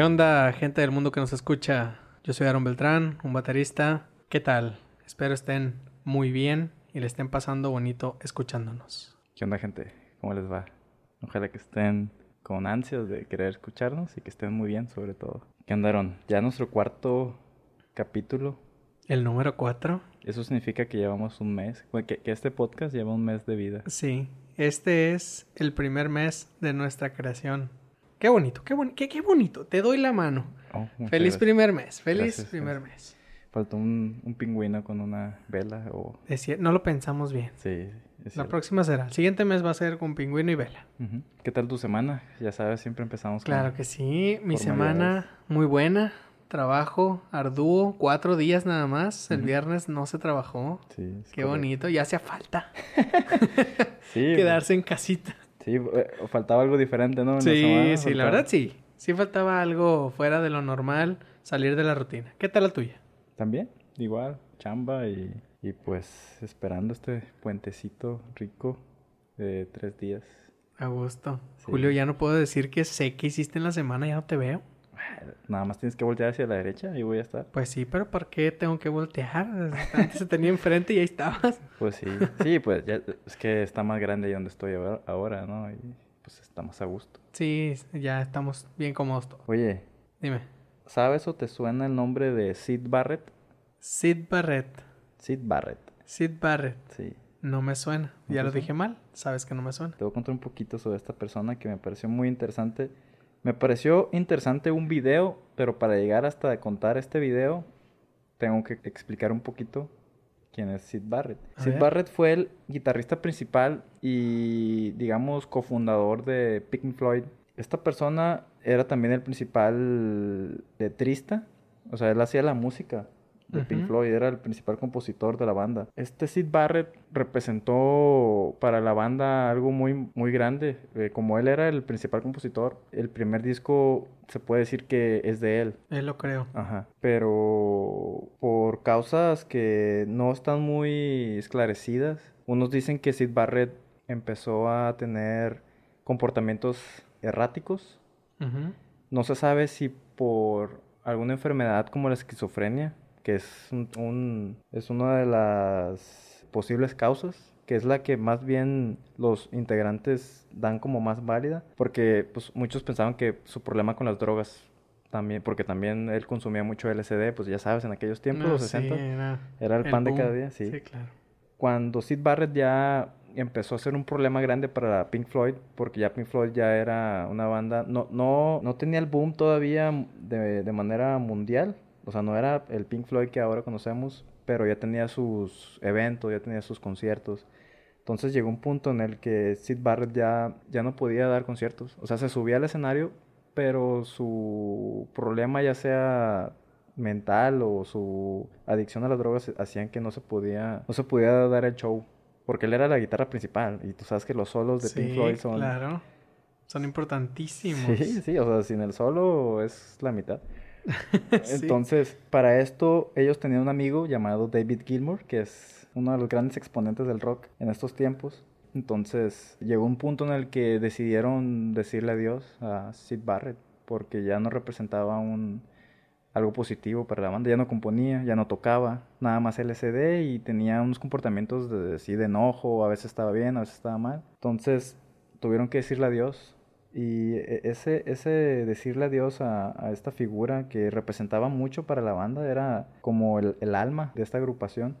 ¿Qué onda, gente del mundo que nos escucha? Yo soy Aaron Beltrán, un baterista. ¿Qué tal? Espero estén muy bien y le estén pasando bonito escuchándonos. ¿Qué onda, gente? ¿Cómo les va? Ojalá que estén con ansias de querer escucharnos y que estén muy bien, sobre todo. ¿Qué andaron? Ya nuestro cuarto capítulo. ¿El número 4? Eso significa que llevamos un mes, que, que este podcast lleva un mes de vida. Sí, este es el primer mes de nuestra creación. Qué bonito, qué, boni- qué, qué bonito. Te doy la mano. Oh, Feliz gracias. primer mes, feliz Gracias, primer gracias. mes. Faltó un, un pingüino con una vela o... Es no lo pensamos bien. Sí, es La próxima será. El siguiente mes va a ser con pingüino y vela. ¿Qué tal tu semana? Ya sabes, siempre empezamos con... Claro que sí. Mi semana muy buena. Trabajo arduo. Cuatro días nada más. El viernes no se trabajó. Sí, Qué correcto. bonito. Ya hacía falta Sí, quedarse en casita. Sí, eh, faltaba algo diferente, ¿no? En la Sí, semana, sí, la verdad sí. Sí faltaba algo fuera de lo normal. Salir de la rutina. ¿Qué tal la tuya? También, igual, chamba y, y pues esperando este puentecito rico de tres días. A gusto. Sí. Julio, ya no puedo decir que sé que hiciste en la semana. Ya no te veo. Nada más tienes que voltear hacia la derecha y voy a estar. Pues sí, pero ¿por qué tengo que voltear? Antes se tenía enfrente y ahí estabas. Pues sí, sí, pues ya es que está más grande ahí donde estoy ahora, ahora, ¿no? Y pues está más a gusto. Sí, ya estamos bien cómodos todos. Oye, Dime. ¿sabes o te suena el nombre de Sid Barrett? Sid Barrett. Sid Barrett, Sid Barrett. sí. No me suena. ¿No Ya lo suena? dije mal. Sabes que no me suena. Te voy a contar un poquito sobre esta persona que me pareció muy interesante. Me pareció interesante un video, pero para llegar hasta contar este video, tengo que explicar un poquito quién es Sid Barrett. A Sid ver. Barrett fue el guitarrista principal y, digamos, cofundador de Pink Floyd. Esta persona era también el principal letrista, o sea, él hacía la música de Pink. Floyd, era el principal compositor de la banda. Este Sid Barrett representó para la banda algo muy, muy grande. Eh, como él era el principal compositor, el primer disco se puede decir que es de él. Él lo creo. Ajá. Pero por causas que no están muy esclarecidas, unos dicen que Sid Barrett empezó a tener comportamientos erráticos. No se sabe si por alguna enfermedad como la esquizofrenia, que es un, un- es una de las posibles causas, que es la que más bien los integrantes dan como más válida, porque pues muchos pensaban que su problema con las drogas también, porque también él consumía mucho LSD, pues ya sabes, en aquellos tiempos, Ah, los sí, 60, era era el, pan de cada día, sí. Sí, claro. Cuando Sid Barrett ya empezó a ser un problema grande para Pink Floyd, porque ya Pink Floyd ya era una banda, no, no, no tenía el boom todavía de, de manera mundial, o sea, no era el Pink Floyd que ahora conocemos, pero ya tenía sus eventos, ya tenía sus conciertos. Entonces llegó un punto en el que Sid Barrett ya, ya no podía dar conciertos. O sea, se subía al escenario, pero su problema, ya sea mental o su adicción a las drogas, hacían que no se podía, no se podía dar el show. Porque él era la guitarra principal. Y tú sabes que los solos de Pink Floyd son. claro. Son importantísimos. Sí, sí, o sea, sin el solo es la mitad. Entonces, para esto, ellos tenían un amigo llamado David Gilmour, que es uno de los grandes exponentes del rock en estos tiempos. Entonces, llegó un punto en el que decidieron decirle adiós a Sid Barrett, porque ya no representaba un algo positivo para la banda, ya no componía, ya no tocaba, nada más LCD y tenía unos comportamientos de, sí, de enojo, a veces estaba bien, a veces estaba mal. Entonces, tuvieron que decirle adiós. Y e- ese, ese decirle adiós a, a esta figura que representaba mucho para la banda era como el, el alma de esta agrupación.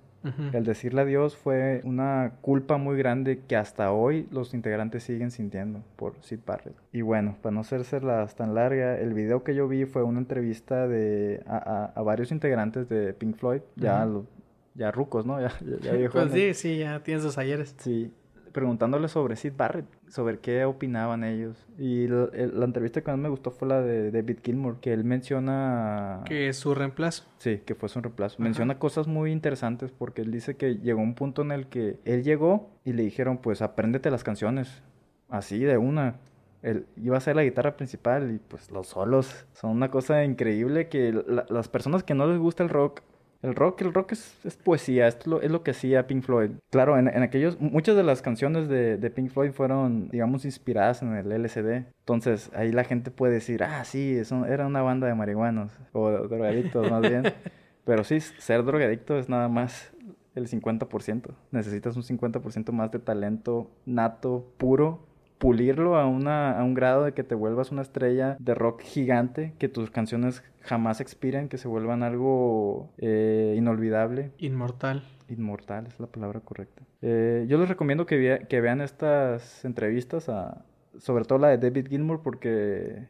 El decirle adiós fue una culpa muy grande que hasta hoy los integrantes siguen sintiendo por Sid Barrett. Y bueno, para no hacérselas tan larga, el video que yo vi fue una entrevista de a, a- a varios integrantes de Pink Floyd, ya, lo- ya rucos, ¿no? Ya, ya, ya Pues sí, sí, ya tienes sus ayeres. Sí, preguntándole sobre Sid Barrett, sobre qué opinaban ellos. Y la, entrevista que más me gustó fue la de David Gilmour, que él menciona... Que es su reemplazo. Sí, que fue su reemplazo. Ajá. Menciona cosas muy interesantes porque él dice que llegó un punto en el que él llegó y le dijeron, pues apréndete las canciones, así de una. Él iba a ser la guitarra principal y pues los solos son una cosa increíble que la- las personas que no les gusta el rock El rock, el rock es, es poesía, esto es lo, es lo que hacía Pink Floyd. Claro, en, en aquellos, muchas de las canciones de, de, Pink Floyd fueron, digamos, inspiradas en el LSD. Entonces, ahí la gente puede decir, ah, sí, eso era una banda de marihuanos, o drogadictos más bien. Pero sí, ser drogadicto es nada más el 50%. Necesitas un 50% más de talento nato, puro, pulirlo a, una, a un grado de que te vuelvas una estrella de rock gigante, que tus canciones jamás expiren, que se vuelvan algo eh, inolvidable. Inmortal. Inmortal es la palabra correcta. Eh, yo les recomiendo que, que vean estas entrevistas, a, sobre todo la de David Gilmour, porque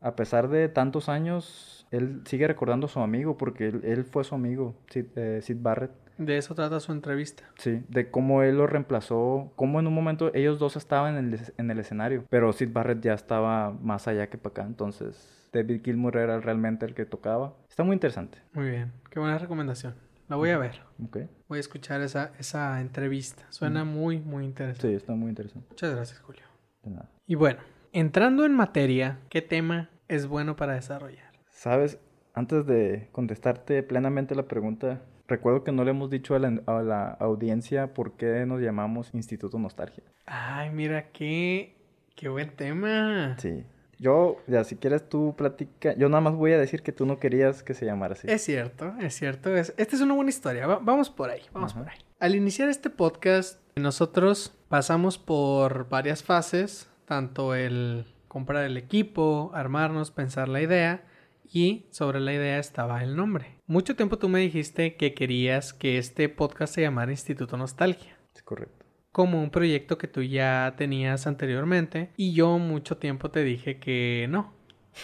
a pesar de tantos años, él sigue recordando a su amigo, porque él, fue su amigo, Sid, eh, Sid Barrett. De eso trata su entrevista. Sí, de cómo él lo reemplazó, cómo en un momento ellos dos estaban en el, en el escenario, pero Sid Barrett ya estaba más allá que para acá, entonces David Gilmour era realmente el que tocaba. Está muy interesante. Muy bien, qué buena recomendación. La voy a ver. Okay. Voy a escuchar esa, esa entrevista. Suena muy, muy interesante. Sí, está muy interesante. Muchas gracias, Julio. De nada. Y bueno, entrando en materia, ¿qué tema es bueno para desarrollar? Sabes, antes de contestarte plenamente la pregunta, Recuerdo que no le hemos dicho a la, audiencia por qué nos llamamos Instituto Nostalgia. Ay, mira, qué, qué buen tema. Sí. Yo, ya, si quieres tú platica. Yo nada más voy a decir que tú no querías que se llamara así. Es cierto, es cierto. Es, esta es una buena historia. vamos por ahí, vamos por ahí. Al iniciar este podcast, nosotros pasamos por varias fases. Tanto el comprar el equipo, armarnos, pensar la idea y sobre la idea estaba el nombre. Mucho tiempo tú me dijiste que querías que este podcast se llamara Instituto Nostalgia. Es correcto. Como un proyecto que tú ya tenías anteriormente y yo mucho tiempo te dije que no.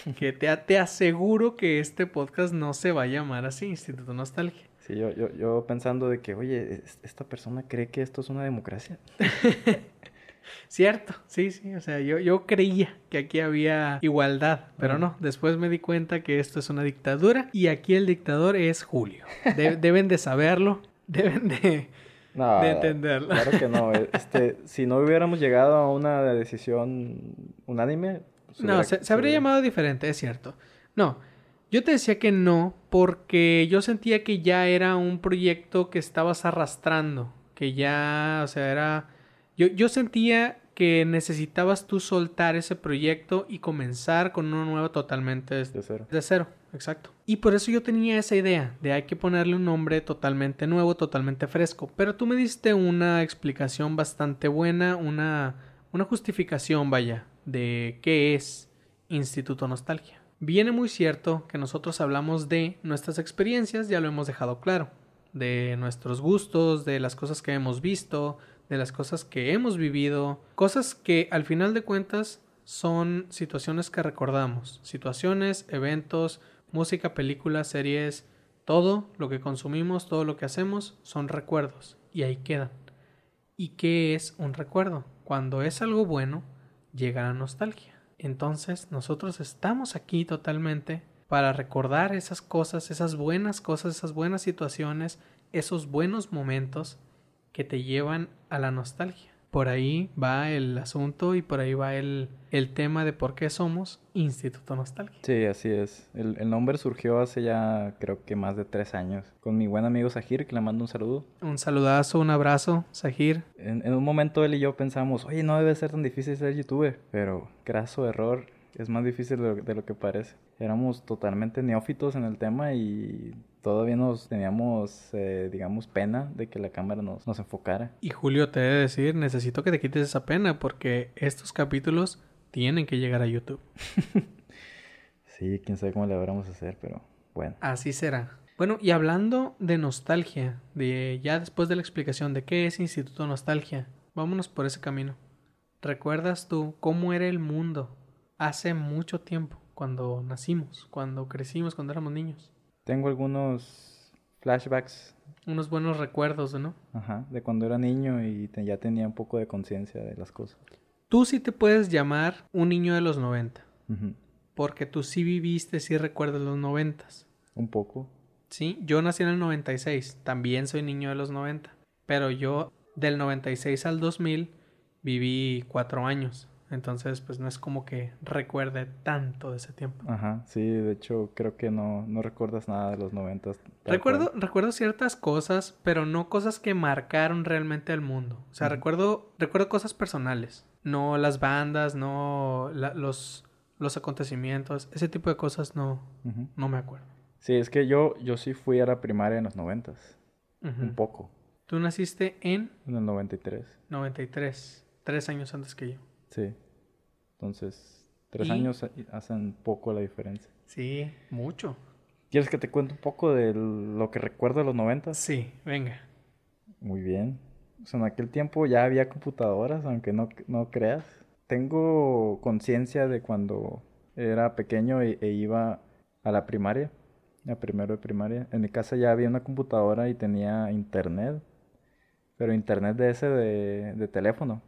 Que te, te aseguro que este podcast no se va a llamar así, Instituto Nostalgia. Sí, yo, yo, yo pensando de que, oye, esta persona cree que esto es una democracia. Cierto, sí, sí, o sea, yo, yo creía que aquí había igualdad, pero no, después me di cuenta que esto es una dictadura y aquí el dictador es Julio. deben de saberlo, deben de, entenderlo. Claro que no, este, si no hubiéramos llegado a una decisión unánime... No, se, se habría llamado diferente, es cierto. No, yo te decía que no porque yo sentía que ya era un proyecto que estabas arrastrando, que ya, o sea, era yo, yo sentía que necesitabas tú soltar ese proyecto y comenzar con uno nuevo totalmente de cero. De cero, exacto. Y por eso yo tenía esa idea de hay que ponerle un nombre totalmente nuevo, totalmente fresco. Pero tú me diste una explicación bastante buena, una, una justificación, vaya, de qué es Instituto Nostalgia. Viene muy cierto que nosotros hablamos de nuestras experiencias, ya lo hemos dejado claro, de nuestros gustos, de las cosas que hemos visto, de las cosas que hemos vivido, cosas que al final de cuentas son situaciones que recordamos, situaciones, eventos, música, películas, series, todo lo que consumimos, todo lo que hacemos son recuerdos y ahí quedan. ¿Y qué es un recuerdo? Cuando es algo bueno, llega la nostalgia. Entonces nosotros estamos aquí totalmente para recordar esas cosas, esas buenas cosas, esas buenas situaciones, esos buenos momentos que te llevan a la nostalgia. Por ahí va el asunto y por ahí va el, el tema de por qué somos Instituto Nostalgia. Sí, así es. El, el, nombre surgió hace ya creo que más de tres años con mi buen amigo Sahir, que le mando un saludo. Un saludazo, un abrazo, Sahir. En, en un momento él y yo pensamos, oye, no debe ser tan difícil ser youtuber, pero graso error, es más difícil de lo, que parece. Éramos totalmente neófitos en el tema y todavía nos teníamos, eh, digamos, pena de que la cámara nos, nos enfocara. Y Julio, te he de decir, necesito que te quites esa pena porque estos capítulos tienen que llegar a YouTube. sí, quién sabe cómo le vamos a hacer, pero bueno. Así será. Bueno, y hablando de nostalgia, de ya después de la explicación de qué es Instituto Nostalgia, vámonos por ese camino. ¿Recuerdas tú cómo era el mundo hace mucho tiempo, cuando nacimos, cuando crecimos, cuando éramos niños. Tengo algunos flashbacks. Unos buenos recuerdos, ¿no? Ajá, de cuando era niño y ya tenía un poco de conciencia de las cosas. Tú sí te puedes llamar un niño de los 90. Porque tú sí viviste, sí recuerdas los noventas. Un poco. Sí, yo nací en el 96, también soy niño de los 90. Pero yo del 96 al 2000 viví cuatro años. Entonces, pues no es como que recuerde tanto de ese tiempo. Ajá, sí, de hecho creo que no, no recuerdas nada de los noventas. Recuerdo, cual. recuerdo ciertas cosas, pero no cosas que marcaron realmente al mundo. O sea, recuerdo, recuerdo cosas personales. No las bandas, no la- los, los acontecimientos. Ese tipo de cosas no, no me acuerdo. Sí, es que yo, yo sí fui a la primaria en los noventas, Ujú. un poco, Tú naciste en en el 93, 93, tres años antes que yo. Sí. Entonces, tres Y- años ha- hacen poco la diferencia. Sí, mucho. ¿Quieres que te cuente un poco de lo que recuerdo de los noventas? Sí, venga. Muy bien. O sea, en aquel tiempo ya había computadoras, aunque no, no creas. Tengo conciencia de cuando era pequeño e, e iba a la primaria, a primero de primaria. En mi casa ya había una computadora y tenía internet, pero internet de ese de, de teléfono.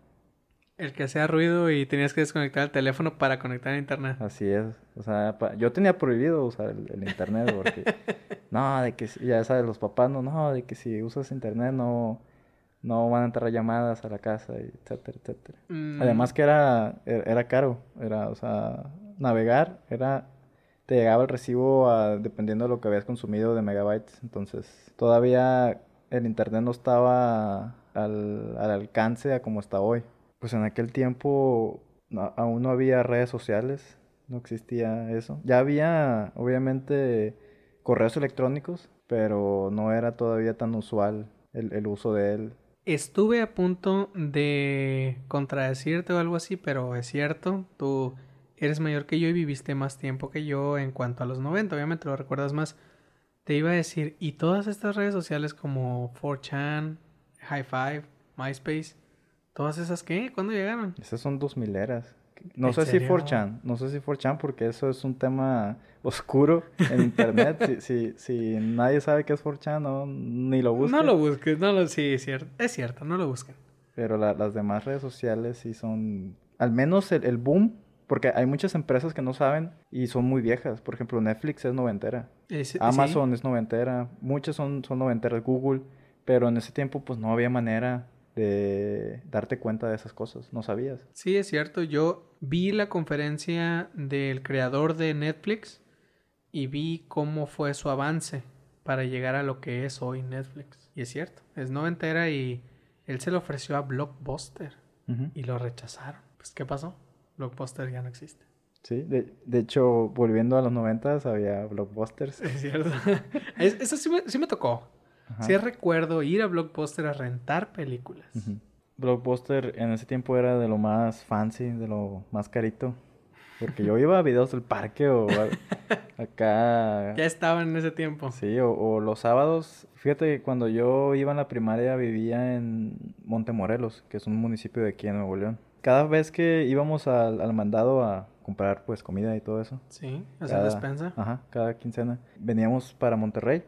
El que hacía ruido y tenías que desconectar el teléfono para conectar a internet. Así es. O sea, pa- yo tenía prohibido usar el, el internet porque, no, de que ya sabes, los papás, no, no, de que si usas internet no, no van a entrar llamadas a la casa, y etcétera, etcétera. Mm, Además que era, era era caro, era, o sea, navegar era, te llegaba el recibo a- dependiendo de lo que habías consumido de megabytes, entonces todavía el internet no estaba al, al alcance a como está hoy. Pues en aquel tiempo aún no había redes sociales, no existía eso. Ya había, obviamente, correos electrónicos, pero no era todavía tan usual el, el uso de él. Estuve a punto de contradecirte o algo así, pero es cierto, tú eres mayor que yo y viviste más tiempo que yo en cuanto a los 90, obviamente lo recuerdas más. Te iba a decir, y todas estas redes sociales como 4chan, High Five, MySpace, todas esas qué, ¿cuándo llegaron? Esas son dos mileras. No ¿En sé si 4chan, no sé si 4chan porque eso es un tema oscuro en internet. si, si, si nadie sabe qué es 4chan, no, ni lo busques. No lo busques, no lo, sí, es cierto, es cierto, no lo busquen. Pero la- las demás redes sociales sí son, al menos el, el boom, porque hay muchas empresas que no saben y son muy viejas. Por ejemplo, Netflix es noventera, Es- sí. Amazon es noventera, muchas son, son noventeras, Google, pero en ese tiempo pues no había manera de darte cuenta de esas cosas, no sabías. Sí, es cierto. Yo vi la conferencia del creador de Netflix y vi cómo fue su avance para llegar a lo que es hoy Netflix. Y es cierto, es noventera y él se lo ofreció a Blockbuster y lo rechazaron. Pues, ¿qué pasó? Blockbuster ya no existe. Sí, de, de hecho, volviendo a los noventas, había blockbusters. Es cierto. Es- Eso sí me, sí me tocó. Ajá. Sí recuerdo ir a Blockbuster a rentar películas. Ujú. Blockbuster en ese tiempo era de lo más fancy, de lo más carito. Porque yo iba a videos del parque o a- acá. Ya estaban en ese tiempo. Sí, o, o los sábados. Fíjate que cuando yo iba en la primaria vivía en Montemorelos, que es un municipio de aquí en Nuevo León. Cada vez que íbamos al, al mandado a comprar pues comida y todo eso, Sí, hacer cada, despensa. Ajá, cada quincena. Veníamos para Monterrey,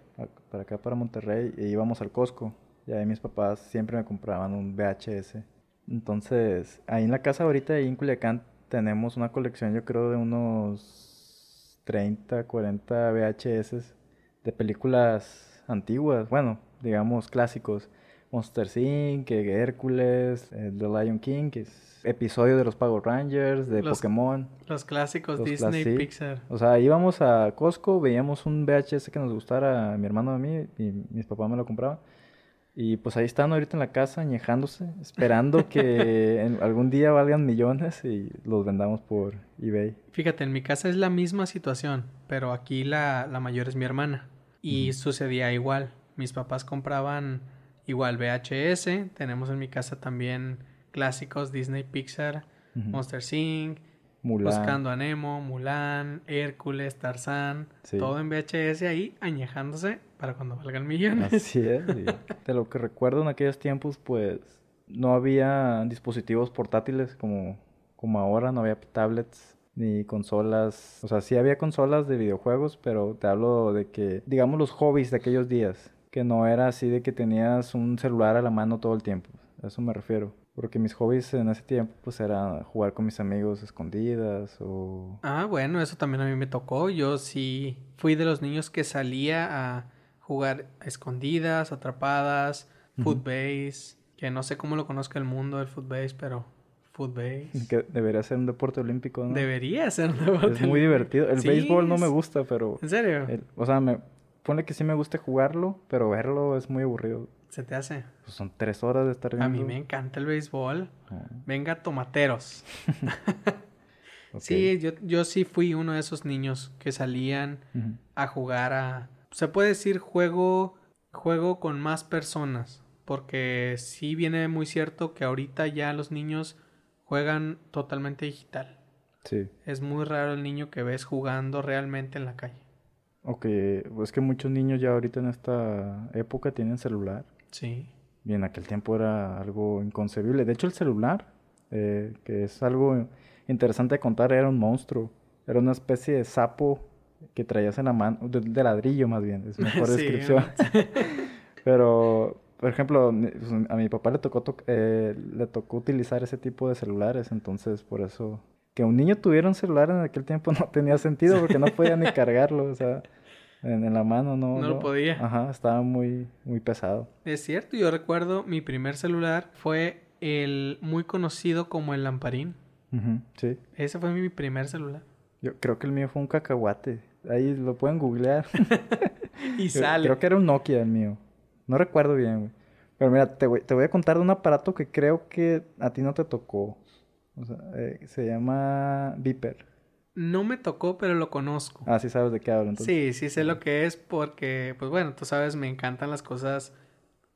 para acá para Monterrey, e íbamos al Costco. Y ahí mis papás siempre me compraban un VHS. Entonces, ahí en la casa ahorita, ahí en Culiacán, tenemos una colección, yo creo, de unos 30, 40 VHS de películas antiguas. Bueno, digamos clásicos. Monster Inc., Hércules, eh, The Lion King, que es episodio de los Power Rangers, de Los- Pokémon. Los clásicos Los Disney. Pixar. O sea, íbamos a Costco, veíamos un VHS que nos gustara a mi hermano a mí, y mis papás me lo compraban. Y pues ahí están ahorita en la casa, añejándose, esperando que en- algún día valgan millones y los vendamos por eBay. Fíjate, en mi casa es la misma situación, pero aquí la, la mayor es mi hermana. Y Ujú. sucedía igual. Mis papás compraban igual VHS. Tenemos en mi casa también clásicos Disney Pixar. Monster Inc., Mulan. Buscando a Nemo, Mulan, Hércules, Tarzán. Sí. Todo en VHS ahí añejándose para cuando valgan millones. Así es. y de lo que recuerdo en aquellos tiempos, pues no había dispositivos portátiles como, como ahora, no había tablets ni consolas. O sea, sí había consolas de videojuegos, pero te hablo de que, digamos, los hobbies de aquellos días, que no era así de que tenías un celular a la mano todo el tiempo. A eso me refiero. Porque mis hobbies en ese tiempo, pues era jugar con mis amigos escondidas o... Ah, bueno, eso también a mí me tocó. Yo sí fui de los niños que salía a jugar a escondidas, atrapadas, footbase, que no sé cómo lo conozca el mundo del footbase, pero Footbase. Que debería ser un deporte olímpico, ¿no? Debería ser un deporte Es muy divertido. El Sí, béisbol no me gusta, pero... ¿En serio? el- o sea, me... Ponle que sí me gusta jugarlo, pero verlo es muy aburrido. ¿Se te hace? Pues son tres horas de estar viendo. A mí me encanta el béisbol. Ah, Venga, tomateros. Sí, yo, yo sí fui uno de esos niños que salían a jugar a... Se puede decir juego, juego con más personas. Porque sí viene muy cierto que ahorita ya los niños juegan totalmente digital. Sí. Es muy raro el niño que ves jugando realmente en la calle. Ok, pues que muchos niños ya ahorita en esta época tienen celular. Sí. Y en aquel tiempo era algo inconcebible. De hecho, el celular, eh, que es algo interesante de contar, era un monstruo. Era una especie de sapo que traías en la mano, de, de ladrillo más bien, es mejor Sí, descripción. Pero, por ejemplo, pues, a mi papá le tocó, toc- eh, le tocó utilizar ese tipo de celulares, entonces por eso... Que un niño tuviera un celular en aquel tiempo no tenía sentido porque no podía ni cargarlo, o sea, en, en la mano no... No lo podía. Ajá, estaba muy, muy pesado. Es cierto, yo recuerdo mi primer celular fue el muy conocido como el lamparín. Ujú, sí. Ese fue mi primer celular. Yo creo que el mío fue un cacahuate. Ahí lo pueden googlear. Y Yo sale. Creo que era un Nokia el mío. No recuerdo bien, güey. Pero mira, te voy, te voy a contar de un aparato que creo que a ti no te tocó. O sea, eh, se llama Viper. No me tocó, pero lo conozco. Ah, sí sabes de qué hablo. Entonces. Sí, sí sé lo que es porque, pues bueno, tú sabes, me encantan las cosas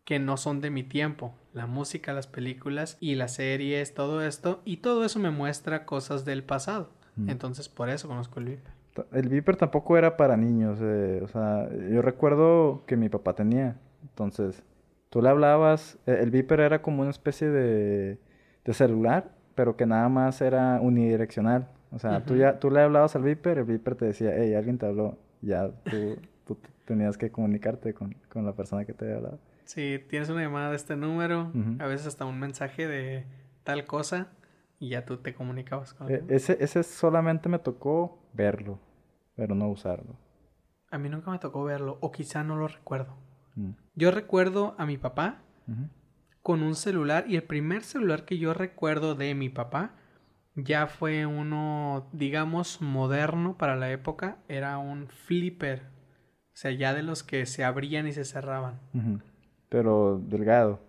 que no son de mi tiempo. La música, las películas y las series, todo esto. Y todo eso me muestra cosas del pasado. Mm. Entonces, por eso conozco el Viper. El Viper tampoco era para niños. eh, o sea, yo recuerdo que mi papá tenía. Entonces, tú le hablabas. eh, El Viper era como una especie de, de celular, pero que nada más era unidireccional. O sea, tú, Ujú. ya, tú le hablabas al Viper, el Viper te decía, hey, alguien te habló. Ya tú, tú tenías que comunicarte con, con la persona que te había hablado. Si tienes una llamada de este número, a veces hasta un mensaje de tal cosa, y ya tú te comunicabas con Eh, él. ese, ese solamente me tocó verlo, pero no usarlo. A mí nunca me tocó verlo, o quizá no lo recuerdo. Mm. Yo recuerdo a mi papá. Con un celular y el primer celular que yo recuerdo de mi papá ya fue uno, digamos, moderno para la época. Era un flipper. O sea, ya de los que se abrían y se cerraban. Pero delgado.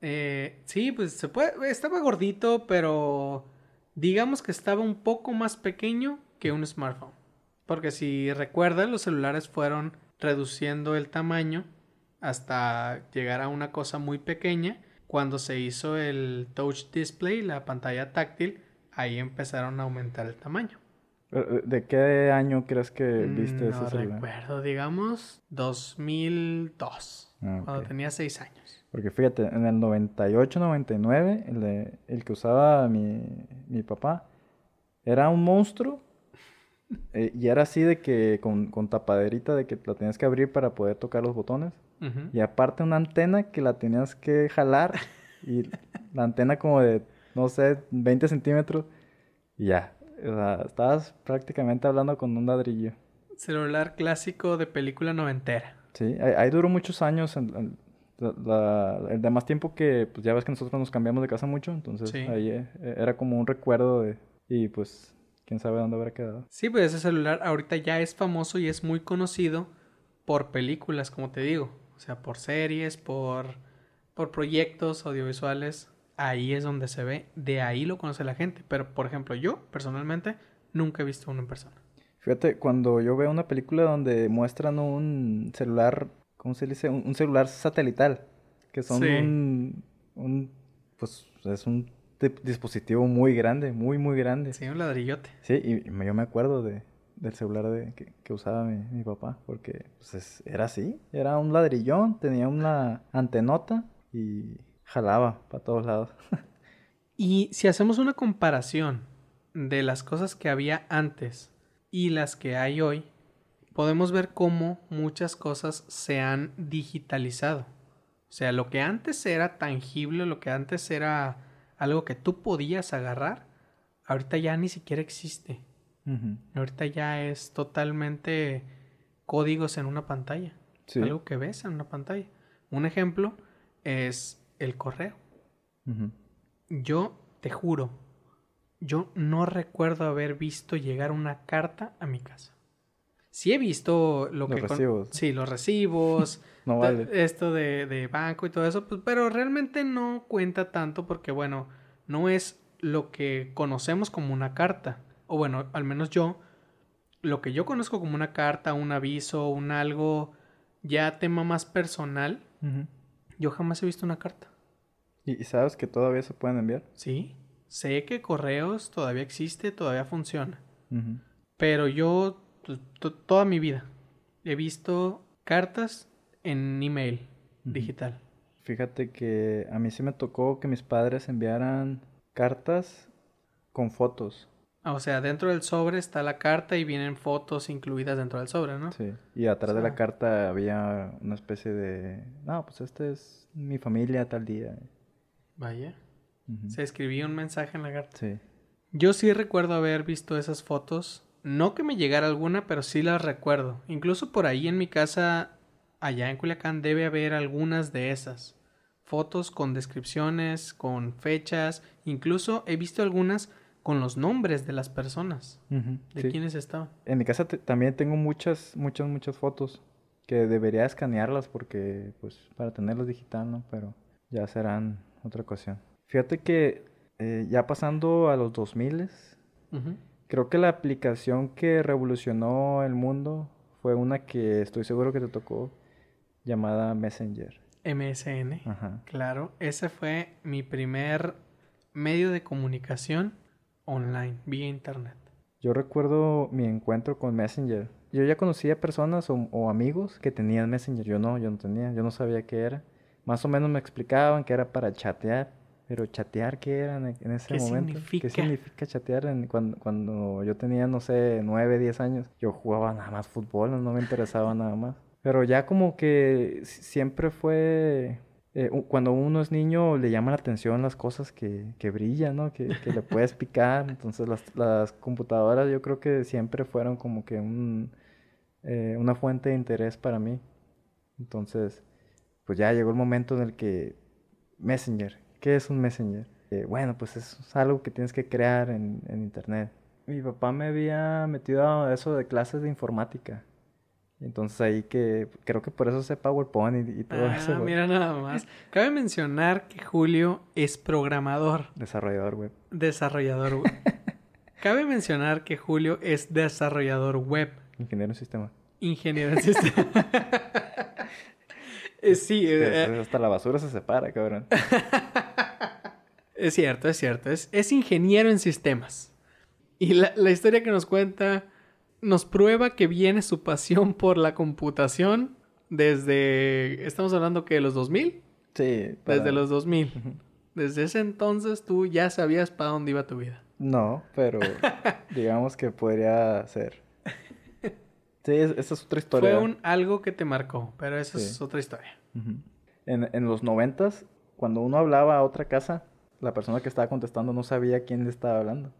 Eh, sí, pues se puede. Estaba gordito, pero digamos que estaba un poco más pequeño que un smartphone. Porque si recuerdas, los celulares fueron reduciendo el tamaño hasta llegar a una cosa muy pequeña. Cuando se hizo el touch display, la pantalla táctil, ahí empezaron a aumentar el tamaño. Pero, eh, ¿De qué año crees que viste Mm, ese no celular? recuerdo, digamos, 2002, Ah, cuando ok. tenía 6 años. Porque fíjate, en el 98, 99, el, de- el que usaba mi, mi papá, era un monstruo. eh, y era así de que con, con tapaderita de que la tenías que abrir para poder tocar los botones. Ujú. Y aparte una antena que la tenías que jalar. y la antena como de, no sé, 20 centímetros. Y ya. O sea, estabas prácticamente hablando con un ladrillo. Celular clásico de película noventera. Sí, ahí, ahí duró muchos años. en- en- la- la- el demás tiempo que, pues ya ves que nosotros nos cambiamos de casa mucho. Entonces Sí. ahí eh, era como un recuerdo de... Y pues, quién sabe dónde habrá quedado. Sí, pues ese celular ahorita ya es famoso y es muy conocido por películas, como te digo. O sea, por series, por, por proyectos audiovisuales. Ahí es donde se ve. De ahí lo conoce la gente. Pero, por ejemplo, yo, personalmente, nunca he visto uno en persona. Fíjate, cuando yo veo una película donde muestran un celular, ¿cómo se dice? Un, un celular satelital, que son Sí. un, un, pues es un dispositivo muy grande, muy, muy grande. Sí, Sí, un ladrillote. y me- yo me acuerdo de, del celular de, que, usaba mi, mi papá, porque pues, es- era así, era un ladrillón, tenía una antenota y jalaba para todos lados. Y si hacemos una comparación de las cosas que había antes y las que hay hoy, podemos ver cómo muchas cosas se han digitalizado. O sea, lo que antes era tangible, lo que antes era algo que tú podías agarrar, ahorita ya ni siquiera existe. Ahorita ya es totalmente códigos en una pantalla. Sí. Algo que ves en una pantalla. Un ejemplo es el correo. Yo te juro yo no recuerdo haber visto llegar una carta a mi casa. Sí he visto lo Los que... con- recibos. Sí, los recibos. No vale. Esto de, de banco y todo eso, pues, pero realmente no cuenta tanto porque, bueno, no es lo que conocemos como una carta. O bueno, al menos yo, lo que yo conozco como una carta, un aviso, un algo, ya tema más personal, yo jamás he visto una carta. ¿Y, sabes que todavía se pueden enviar? Sí, sé que correos todavía existe, todavía funciona. Pero yo, toda mi vida, he visto cartas en email digital. Fíjate que a mí sí me tocó que mis padres enviaran cartas con fotos. Ah, O sea, dentro del sobre está la carta y vienen fotos incluidas dentro del sobre, ¿no? Sí. Y atrás de sea- la carta había una especie de... No, pues este es mi familia tal día. Vaya. Se escribía un mensaje en la carta. Sí. Yo sí recuerdo haber visto esas fotos. No que me llegara alguna, pero sí las recuerdo. Incluso por ahí en mi casa, allá en Culiacán, debe haber algunas de esas. Fotos con descripciones, con fechas. Incluso he visto algunas con los nombres de las personas. De sí. quiénes estaban. En mi casa te- también tengo muchas, muchas, muchas fotos que debería escanearlas porque, pues, para tenerlas digital, ¿no? Pero ya serán otra ocasión. Fíjate que eh, ya pasando a los 2000, Ujú. creo que la aplicación que revolucionó el mundo fue una que estoy seguro que te tocó, llamada Messenger. MSN. Ajá. Claro, ese fue mi primer medio de comunicación online, vía internet. Yo recuerdo mi encuentro con Messenger. Yo ya conocía personas o, o amigos que tenían Messenger. Yo no, yo no tenía, yo no sabía qué era. Más o menos me explicaban que era para chatear. Pero chatear, ¿qué era en, ese ¿Qué momento? significa? ¿Qué significa chatear en- cuando, cuando yo tenía, no sé, nueve, diez años? Yo jugaba nada más fútbol, no, no me interesaba nada más. Pero ya como que si- siempre fue... eh, cuando uno es niño le llama la atención las cosas que, que brillan, ¿no? Que, que le puedes picar. Entonces las, las computadoras yo creo que siempre fueron como que un, eh, una fuente de interés para mí. Entonces, pues ya llegó el momento en el que Messenger, ¿qué es un Messenger? Eh, bueno, pues es algo que tienes que crear en, en internet. Mi papá me había metido a eso de clases de informática. Entonces ahí que creo que por eso sé PowerPoint y, y todo Ah, eso. güey. mira nada más. Cabe mencionar que Julio es programador, Desarrollador web. desarrollador web. Cabe mencionar que Julio es desarrollador web, Ingeniero en sistema. ingeniero en sistema. Eh, sí, eh, Es- hasta la basura se separa, cabrón. Es cierto, es cierto. Es, es ingeniero en sistemas. Y la, la historia que nos cuenta nos prueba que viene su pasión por la computación desde... Estamos hablando que de los 2000. Sí. para- Desde los 2000. Ujú. Desde ese entonces tú ya sabías para dónde iba tu vida. No, pero digamos que podría ser. Sí, es- esa es otra historia. Fue un algo que te marcó, pero eso es otra historia. En, en los noventas, cuando uno hablaba a otra casa, la persona que estaba contestando no sabía quién le estaba hablando.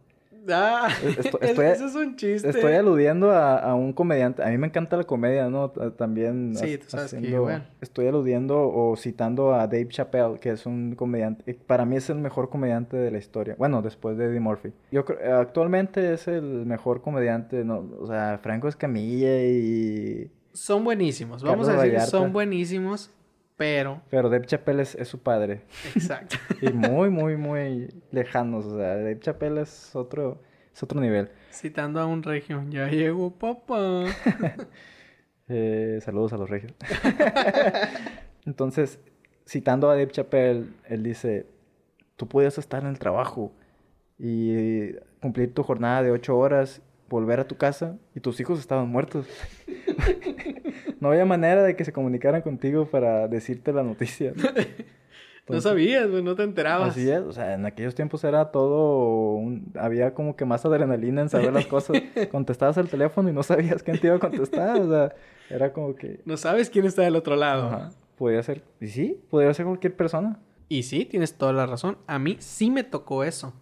Ah, Esto- es- estoy- eso es un chiste. Estoy aludiendo a, a un comediante. A mí me encanta la comedia, ¿no? Ta- También. Sí, tú sabes que haciendo- igual. Estoy aludiendo o citando a Dave Chappelle, que es un comediante. eh, Para mí es el mejor comediante de la historia. Bueno, después de Eddie Murphy. Yo creo, actualmente es el mejor comediante, ¿no? O sea, Franco Escamilla y. Son buenísimos. Vamos Carlos a decir, Vallarta. son buenísimos, pero... Pero Dave Chappelle es, es su padre. Exacto. Y muy, muy, muy lejanos. O sea, Dave Chappelle es otro, es otro nivel. Citando a un regio, ya llegó papá. Eh, saludos a los regios. Entonces, citando a Dave Chappelle, él dice, tú podías estar en el trabajo y cumplir tu jornada de ocho horas, volver a tu casa y tus hijos estaban muertos. no había manera de que se comunicaran contigo para decirte la noticia. ¿no? Sabías, güey, no te enterabas. Así es, o sea, en aquellos tiempos era todo, un- había como que más adrenalina en saber las cosas. Contestabas el teléfono y no sabías quién te iba a contestar, o sea, era como que... No sabes quién está del otro lado. Ajá. Podría ser, y sí, podría ser cualquier persona. Y sí, tienes toda la razón. A mí sí me tocó eso.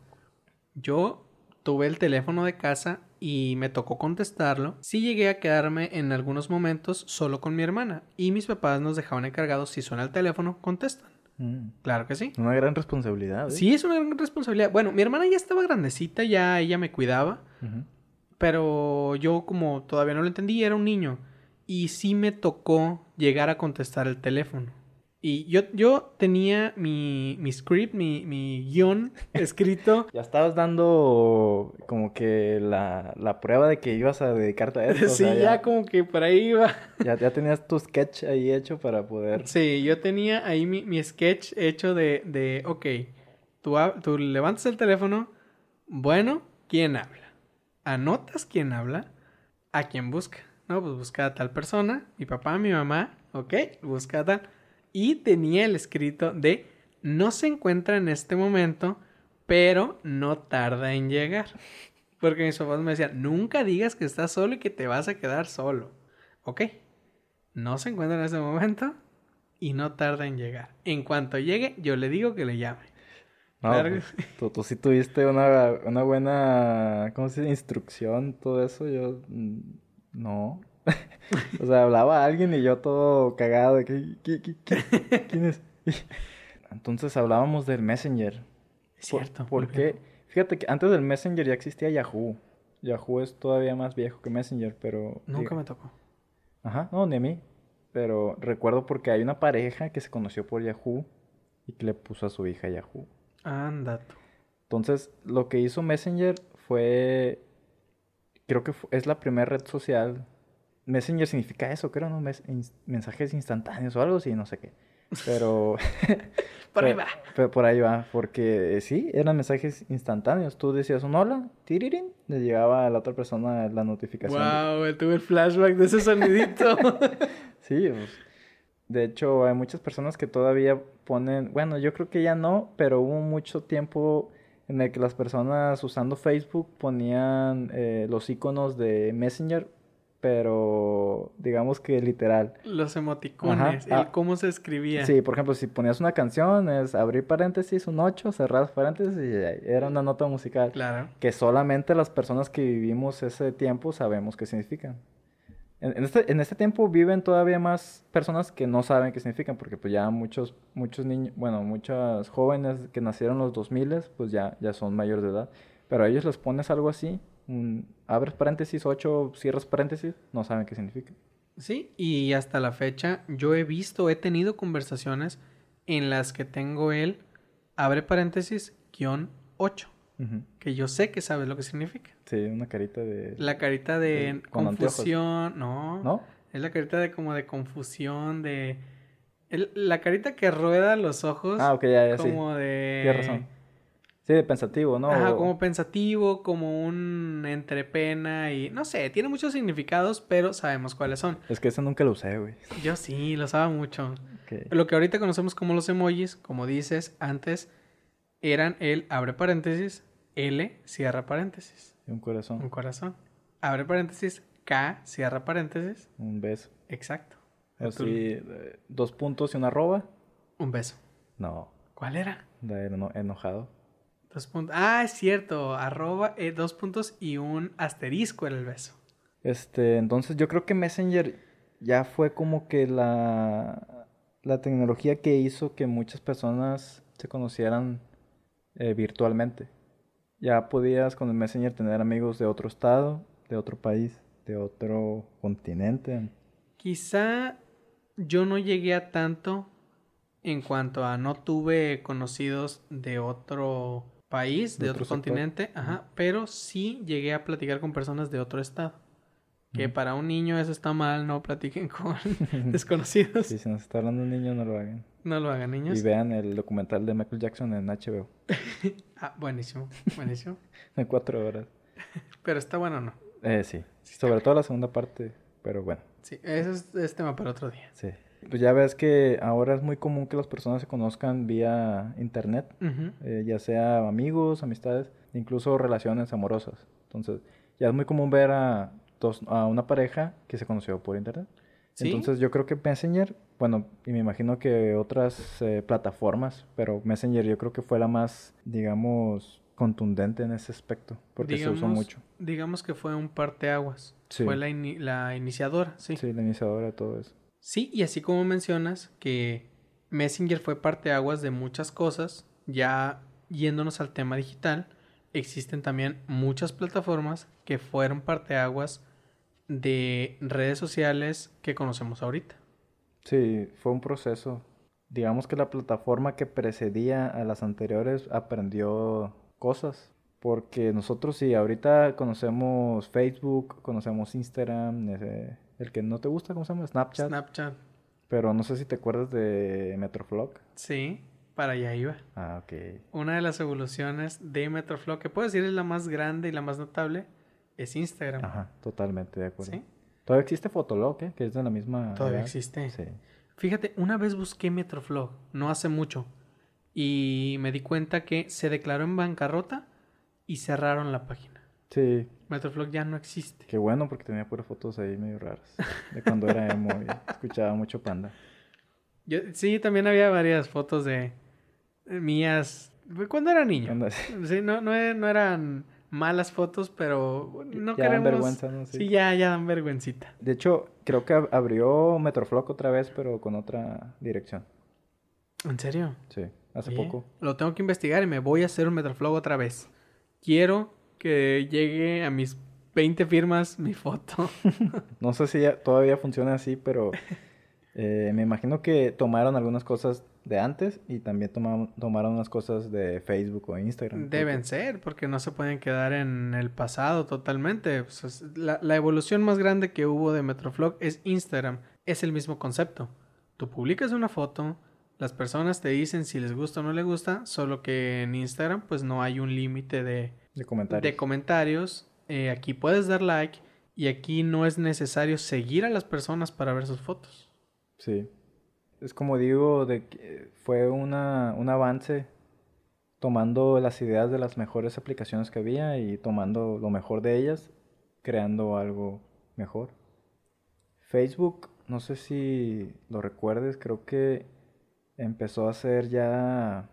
Yo tuve el teléfono de casa y me tocó contestarlo. Sí llegué a quedarme en algunos momentos solo con mi hermana. Y mis papás nos dejaban encargados, si suena el teléfono, contestan. Mm. Claro que sí. Una gran responsabilidad. ¿eh? Sí, es una gran responsabilidad. Bueno, mi hermana ya estaba grandecita, ya ella me cuidaba, pero yo como todavía no lo entendí, era un niño. Y sí me tocó llegar a contestar el teléfono. Y yo, yo tenía mi, mi script, mi, mi guion escrito. Ya estabas dando como que la, la prueba de que ibas a dedicarte a esto. o sí, sea, ya como que por ahí iba. ya, ya tenías tu sketch ahí hecho para poder... Sí, yo tenía ahí mi, mi sketch hecho de, de ok, tú, tú levantas el teléfono, bueno, ¿quién habla? Anotas quién habla, a quién busca. No, pues busca a tal persona, mi papá, mi mamá, ok, busca a tal. Y tenía el escrito de no se encuentra en este momento, pero no tarda en llegar. Porque mis papás me decían, nunca digas que estás solo y que te vas a quedar solo. Ok, no se encuentra en ese momento y no tarda en llegar. En cuanto llegue, yo le digo que le llame. No, pues, tú, tú sí tuviste una, una buena, ¿cómo se dice? Instrucción, todo eso. Yo, mm, no. o sea, hablaba a alguien y yo todo cagado de que, ¿qué- qué- qué- quién es? Entonces hablábamos del Messenger. Es ¿Por- cierto. ¿Por, qué? Fíjate que antes del Messenger ya existía Yahoo. Yahoo es todavía más viejo que Messenger, pero... Nunca me tocó. Ajá, no, ni a mí. Pero recuerdo porque hay una pareja que se conoció por Yahoo y que le puso a su hija Yahoo. Anda tú. Entonces, lo que hizo Messenger fue. Creo que es la primera red social. Messenger significa eso, creo, ¿no? Mes- mensajes instantáneos o algo así, no sé qué. Pero. Por ahí va. pe- por ahí va, porque eh, sí, eran mensajes instantáneos. Tú decías un hola, tirirín, le llegaba a la otra persona la notificación. de- Wow, tuve el flashback de ese sonidito. Sí, pues, de hecho hay muchas personas que todavía ponen, bueno, yo creo que ya no, pero hubo mucho tiempo en el que las personas usando Facebook ponían eh, los iconos de Messenger, pero digamos que literal. Los emoticones, Ajá, el ah, cómo se escribía. Sí, por ejemplo, si ponías una canción, es abrir paréntesis, un 8, cerrar paréntesis, y era una nota musical. Claro. Que solamente las personas que vivimos ese tiempo sabemos qué significan. En, en este, en este tiempo viven todavía más personas que no saben qué significan, porque pues ya muchos, muchos niños, bueno, muchos jóvenes que nacieron en los 2000, pues ya, ya son mayores de edad. Pero a ellos les pones algo así, un- abres paréntesis, 8, cierras paréntesis, no saben qué significa. Sí, y hasta la fecha yo he visto, he tenido conversaciones en las que tengo el, abre paréntesis, guion 8, Ujú. que yo sé que sabes lo que significa. Sí, una carita de... La carita de Sí, confusión, no, ¿No? es la carita de como de confusión, de... el- la carita que rueda los ojos Ah, ok, ya, ya, sí. como de... Tienes razón. Sí, de pensativo, ¿no? Ajá, como pensativo, como un entre pena y... No sé, tiene muchos significados, pero sabemos cuáles son. Es que ese nunca lo usé, güey. Yo sí, lo usaba mucho. Lo que ahorita conocemos como los emojis, como dices, antes eran el abre paréntesis, L, cierra paréntesis, Un un corazón, corazón. Abre paréntesis, K, cierra paréntesis, un beso. exacto. O Tú- sí, eh, dos puntos y una arroba. Un beso. No, ¿Cuál era? de eno- enojado. Dos puntos. Ah, es cierto. Arroba, eh, dos puntos y un asterisco era el beso. Este, entonces yo creo que Messenger ya fue como que la, la tecnología que hizo que muchas personas se conocieran eh, virtualmente. Ya podías con el Messenger tener amigos de otro estado, de otro país, de otro continente. Quizá yo no llegué a tanto en cuanto a no tuve conocidos de otro país, de, De otro, continente, ajá, pero sí llegué a platicar con personas de otro estado. Que para un niño eso está mal, no platiquen con desconocidos. Sí, si nos está hablando un niño, no lo hagan. No lo hagan, niños. Y vean el documental de Michael Jackson en HBO. Ah, buenísimo, buenísimo. En cuatro horas. Pero está bueno o no. Eh, sí. Sobre todo la segunda parte, pero bueno. Sí, ese es, es tema para otro día. Sí. Pues ya ves que ahora es muy común que las personas se conozcan vía internet, eh, ya sea amigos, amistades, incluso relaciones amorosas. Entonces, ya es muy común ver a, dos, a una pareja que se conoció por internet. Sí. Entonces, yo creo que Messenger, bueno, y me imagino que otras eh, plataformas, pero Messenger yo creo que fue la más, digamos, contundente en ese aspecto, porque se usó mucho. Digamos que fue un parteaguas. Sí. Fue la, la iniciadora, sí. Sí, la iniciadora de todo eso. Sí, y así como mencionas que Messenger fue parteaguas de muchas cosas. Ya yéndonos al tema digital, existen también muchas plataformas que fueron parteaguas de redes sociales que conocemos ahorita. Sí, fue un proceso. Digamos que la plataforma que precedía a las anteriores aprendió cosas. Porque nosotros sí, ahorita conocemos Facebook, conocemos Instagram, ese- el que no te gusta, ¿cómo se llama? Snapchat. Snapchat. Pero no sé si te acuerdas de Metroflog. Sí, para allá iba. Ah, ok. Una de las evoluciones de Metroflow, que puedo decir es la más grande y la más notable, es Instagram. Ajá, totalmente de acuerdo. ¿Sí? Todavía existe Fotolog, ¿eh? Que es de la misma. Todavía edad. existe. Sí. Fíjate, una vez busqué Metroflog, no hace mucho, y me di cuenta que se declaró en bancarrota y cerraron la página. Sí, Metroflog ya no existe. qué bueno porque tenía puras fotos ahí medio raras. De cuando era emo y escuchaba mucho panda. Yo, sí, también había varias fotos de, mías cuando era niño. Sí, no, no, no eran malas fotos, pero no ya dan vergüenza, ¿no? Sí. ya, ya dan vergüencita. De hecho, creo que ab- abrió Metroflog otra vez, pero con otra dirección. ¿En serio? Sí, hace Oye, poco. Lo tengo que investigar y me voy a hacer un Metroflog otra vez. Quiero que llegue a mis 20 firmas mi foto. No sé si ya- todavía funciona así, pero eh, me imagino que tomaron algunas cosas de antes y también tomaron, tomaron unas cosas de Facebook o Instagram. Deben ser, porque no se pueden quedar en el pasado totalmente. La evolución más grande que hubo de Metroflog es Instagram. Es el mismo concepto. Tú publicas una foto, las personas te dicen si les gusta o no les gusta, solo que en Instagram pues no hay un límite de, De comentarios. de comentarios. Eh, aquí puedes dar like y aquí no es necesario seguir a las personas para ver sus fotos. Sí. Es como digo, de que fue una, un avance tomando las ideas de las mejores aplicaciones que había y tomando lo mejor de ellas, creando algo mejor. Facebook, no sé si lo recuerdes, creo que empezó a ser ya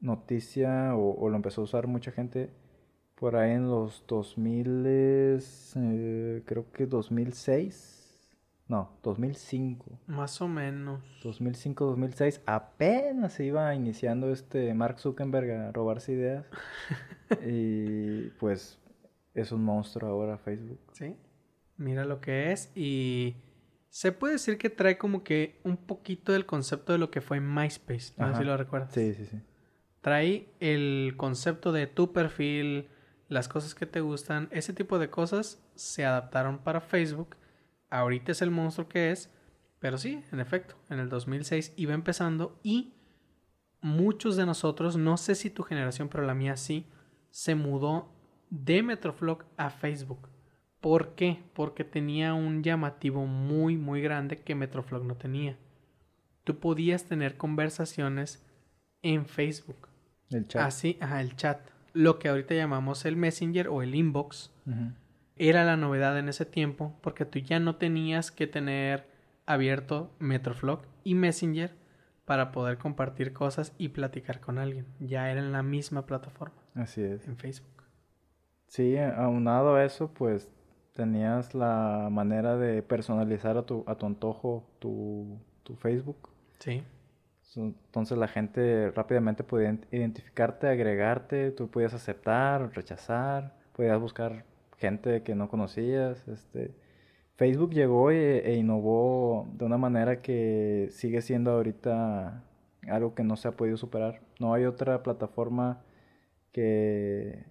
noticia o, o lo empezó a usar mucha gente por ahí en los 2000, eh, creo que 2006, no, 2005. Más o menos. 2005-2006 apenas se iba iniciando este Mark Zuckerberg a robarse ideas. y pues es un monstruo ahora Facebook. ¿Sí? Mira lo que es y se puede decir que trae como que un poquito del concepto de lo que fue MySpace. No sé si lo recuerdas. Sí, sí, sí. Trae el concepto de tu perfil, las cosas que te gustan, ese tipo de cosas se adaptaron para Facebook. Ahorita es el monstruo que es, pero sí, en efecto, en el 2006 iba empezando y muchos de nosotros, no sé si tu generación, pero la mía sí, se mudó de Metroflog a Facebook. ¿Por qué? Porque tenía un llamativo muy, muy grande que Metroflog no tenía. Tú podías tener conversaciones en Facebook. El chat. Así, ajá, el chat. Lo que ahorita llamamos el Messenger o el inbox. Era la novedad en ese tiempo porque tú ya no tenías que tener abierto Metroflog y Messenger para poder compartir cosas y platicar con alguien. Ya era en la misma plataforma, Así es. en Facebook. Sí, aunado a eso, pues tenías la manera de personalizar a tu, a tu antojo tu, tu Facebook. Sí. Entonces la gente rápidamente podía ident- identificarte, agregarte, tú podías aceptar, rechazar, podías buscar gente que no conocías. Este, Facebook llegó e, e innovó de una manera que sigue siendo ahorita algo que no se ha podido superar. No hay otra plataforma que,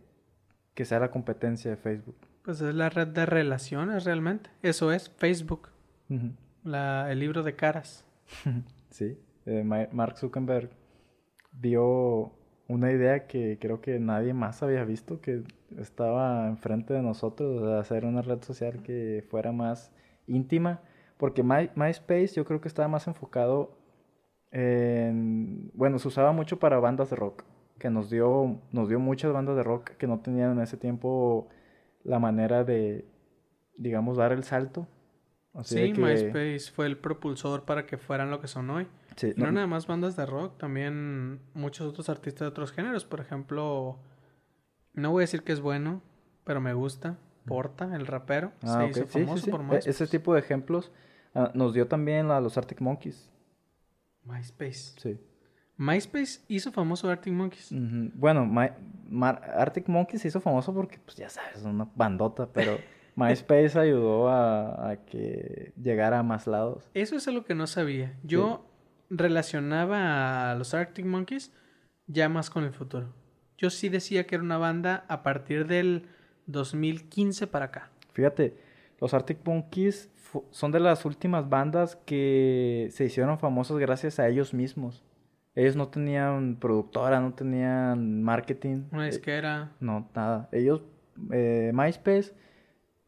que sea la competencia de Facebook. Pues es la red de relaciones realmente. Eso es Facebook, la, el libro de caras. Sí, eh, Ma- Mark Zuckerberg vio una idea que creo que nadie más había visto, que estaba enfrente de nosotros, de hacer una red social que fuera más íntima, porque My- MySpace yo creo que estaba más enfocado en, bueno, se usaba mucho para bandas de rock, que nos dio, nos dio muchas bandas de rock que no tenían en ese tiempo la manera de, digamos, dar el salto. Así Sí, que- MySpace fue el propulsor para que fueran lo que son hoy. Sí, no no- nada más bandas de rock, también muchos otros artistas de otros géneros. Por ejemplo, no voy a decir que es bueno, pero me gusta. Porta, el rapero, Ah, se hizo sí, famoso sí. por E- MySpace. Ese tipo de ejemplos ah, nos dio también a los Arctic Monkeys. MySpace. Sí. MySpace hizo famoso Arctic Monkeys. Bueno, My- Mar- Arctic Monkeys se hizo famoso porque, pues ya sabes, es una bandota, pero MySpace ayudó a, a que llegara a más lados. Eso es algo que no sabía. Yo relacionaba a los Arctic Monkeys ya más con el futuro. Yo sí decía que era una banda a partir del 2015 para acá. Fíjate, los Arctic Monkeys son de las últimas bandas que se hicieron famosos gracias a ellos mismos. Ellos no tenían productora, no tenían marketing. Una eh, disquera. No, nada. Ellos, eh, MySpace,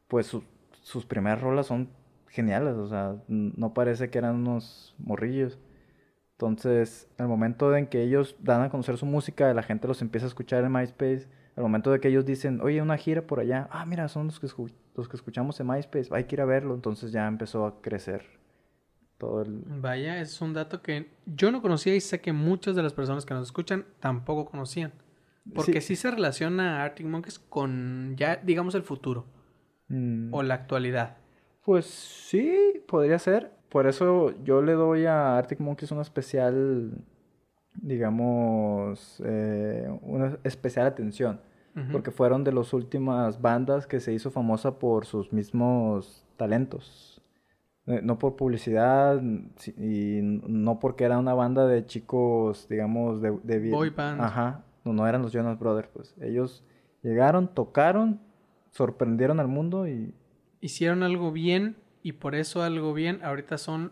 pues su- sus primeras rolas son geniales, o sea, no parece que eran unos morrillos. Entonces, al momento en que ellos dan a conocer su música, la gente los empieza a escuchar en MySpace. Al momento de que ellos dicen, oye, una gira por allá, ah, mira, son los que, los que escuchamos en MySpace, hay que ir a verlo. Entonces ya empezó a crecer todo el... Vaya, es un dato que yo no conocía y sé que muchas de las personas que nos escuchan tampoco conocían. Porque sí, se relaciona a Arctic Monkeys con ya, digamos, el futuro Mm, o la actualidad. Pues sí, podría ser. Por eso yo le doy a Arctic Monkeys una especial, digamos, eh, una especial atención. Porque fueron de las últimas bandas que se hizo famosa por sus mismos talentos. Eh, No por publicidad y no porque era una banda de chicos, digamos, de... Boy band. Ajá, no, no eran los Jonas Brothers, pues. Ellos llegaron, tocaron, sorprendieron al mundo y Hicieron algo bien y por eso algo bien ahorita son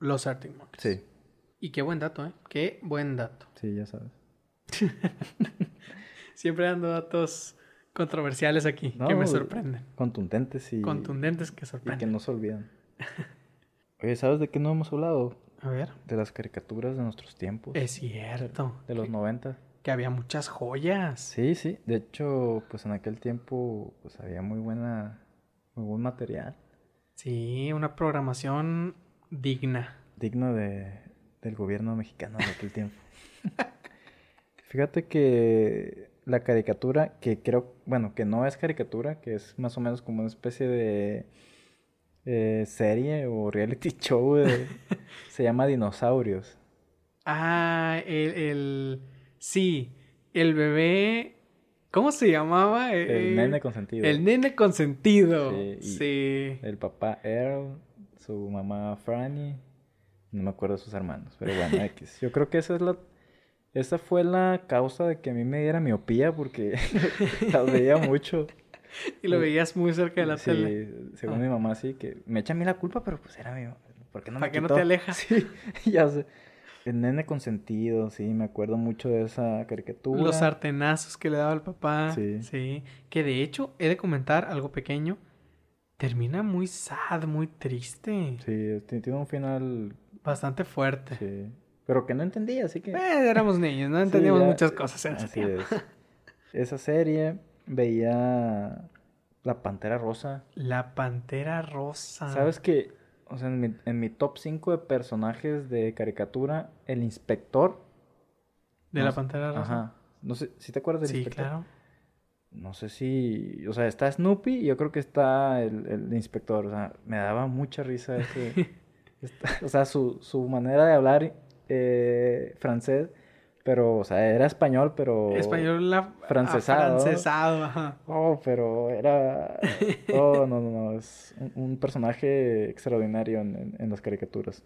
los Arctic Monkeys. Sí, Y qué buen dato, ¿eh? Qué buen dato. sí, ya sabes. Siempre dando datos controversiales aquí No, que me eh, sorprenden. Contundentes y, Contundentes que y que sorprenden. no se olvidan. Oye, ¿sabes de qué no hemos hablado? A ver. De las caricaturas de nuestros tiempos. Es cierto. De los que, 90. que había muchas joyas. Sí, sí. De hecho, pues en aquel tiempo, pues había muy buena, muy buen material. Sí, una programación digna. Digno de, del gobierno mexicano de aquel tiempo. Fíjate que la caricatura, que creo, bueno, que no es caricatura, que es más o menos como una especie de eh, serie o reality show, de- se llama Dinosaurios. Ah, el, el... Sí, el bebé... ¿Cómo se llamaba? El Eh, nene consentido. El nene consentido. Sí, Sí. El papá Earl, su mamá Franny, no me acuerdo de sus hermanos, pero bueno, X. Yo creo que esa es la esa fue la causa de que a mí me diera miopía porque las veía mucho. Y lo veías muy cerca de la Sí, tele. según Ah. mi mamá sí que me echa a mí la culpa, pero pues era mío. ¿Por qué no me ¿Para que no te alejas? Sí, ya sé. El nene consentido, sí, me acuerdo mucho de esa caricatura. Los sartenazos que le daba el papá. Sí. Sí. Que de hecho, he de comentar algo pequeño. Termina muy sad, muy triste. Sí, tiene un final, Bastante fuerte. sí. Pero que no entendía, así que... Eh, éramos niños, no Sí, entendíamos ya- muchas cosas en Así es. Esa serie veía La Pantera Rosa. La Pantera Rosa. ¿Sabes que, o sea, en mi, en mi top 5 de personajes de caricatura, el inspector. De no la sé- Pantera Rosa. Ajá. No sé, ¿si te acuerdas del Sí, inspector? claro. No sé si, o sea, está Snoopy y yo creo que está el, el inspector. O sea, me daba mucha risa ese, esta- o sea, su, su manera de hablar eh, francés, pero, o sea, era español, pero... Español la... francesado. Francesado, ajá. Oh, pero era... Oh, no, no, no. Es un, personaje extraordinario en, en- en las caricaturas.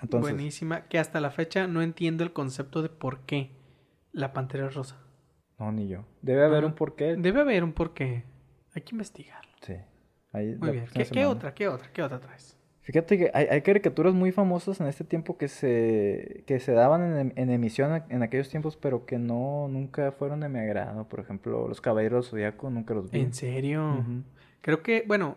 Entonces, Buenísima. Que hasta la fecha no entiendo el concepto de por qué la Pantera Rosa. no, ni yo. Debe haber Ajá. un porqué. Debe haber un porqué. Hay que investigarlo. Sí. Ahí Muy bien. ¿Qué, qué otra? ¿Qué otra? ¿Qué otra traes? Fíjate que hay, hay caricaturas muy famosas en este tiempo que se, que se daban en, em- en emisión en aquellos tiempos, pero que no, nunca fueron de mi agrado. Por ejemplo, Los Caballeros del Zodiaco, nunca los vi. ¿En serio? Creo que, bueno,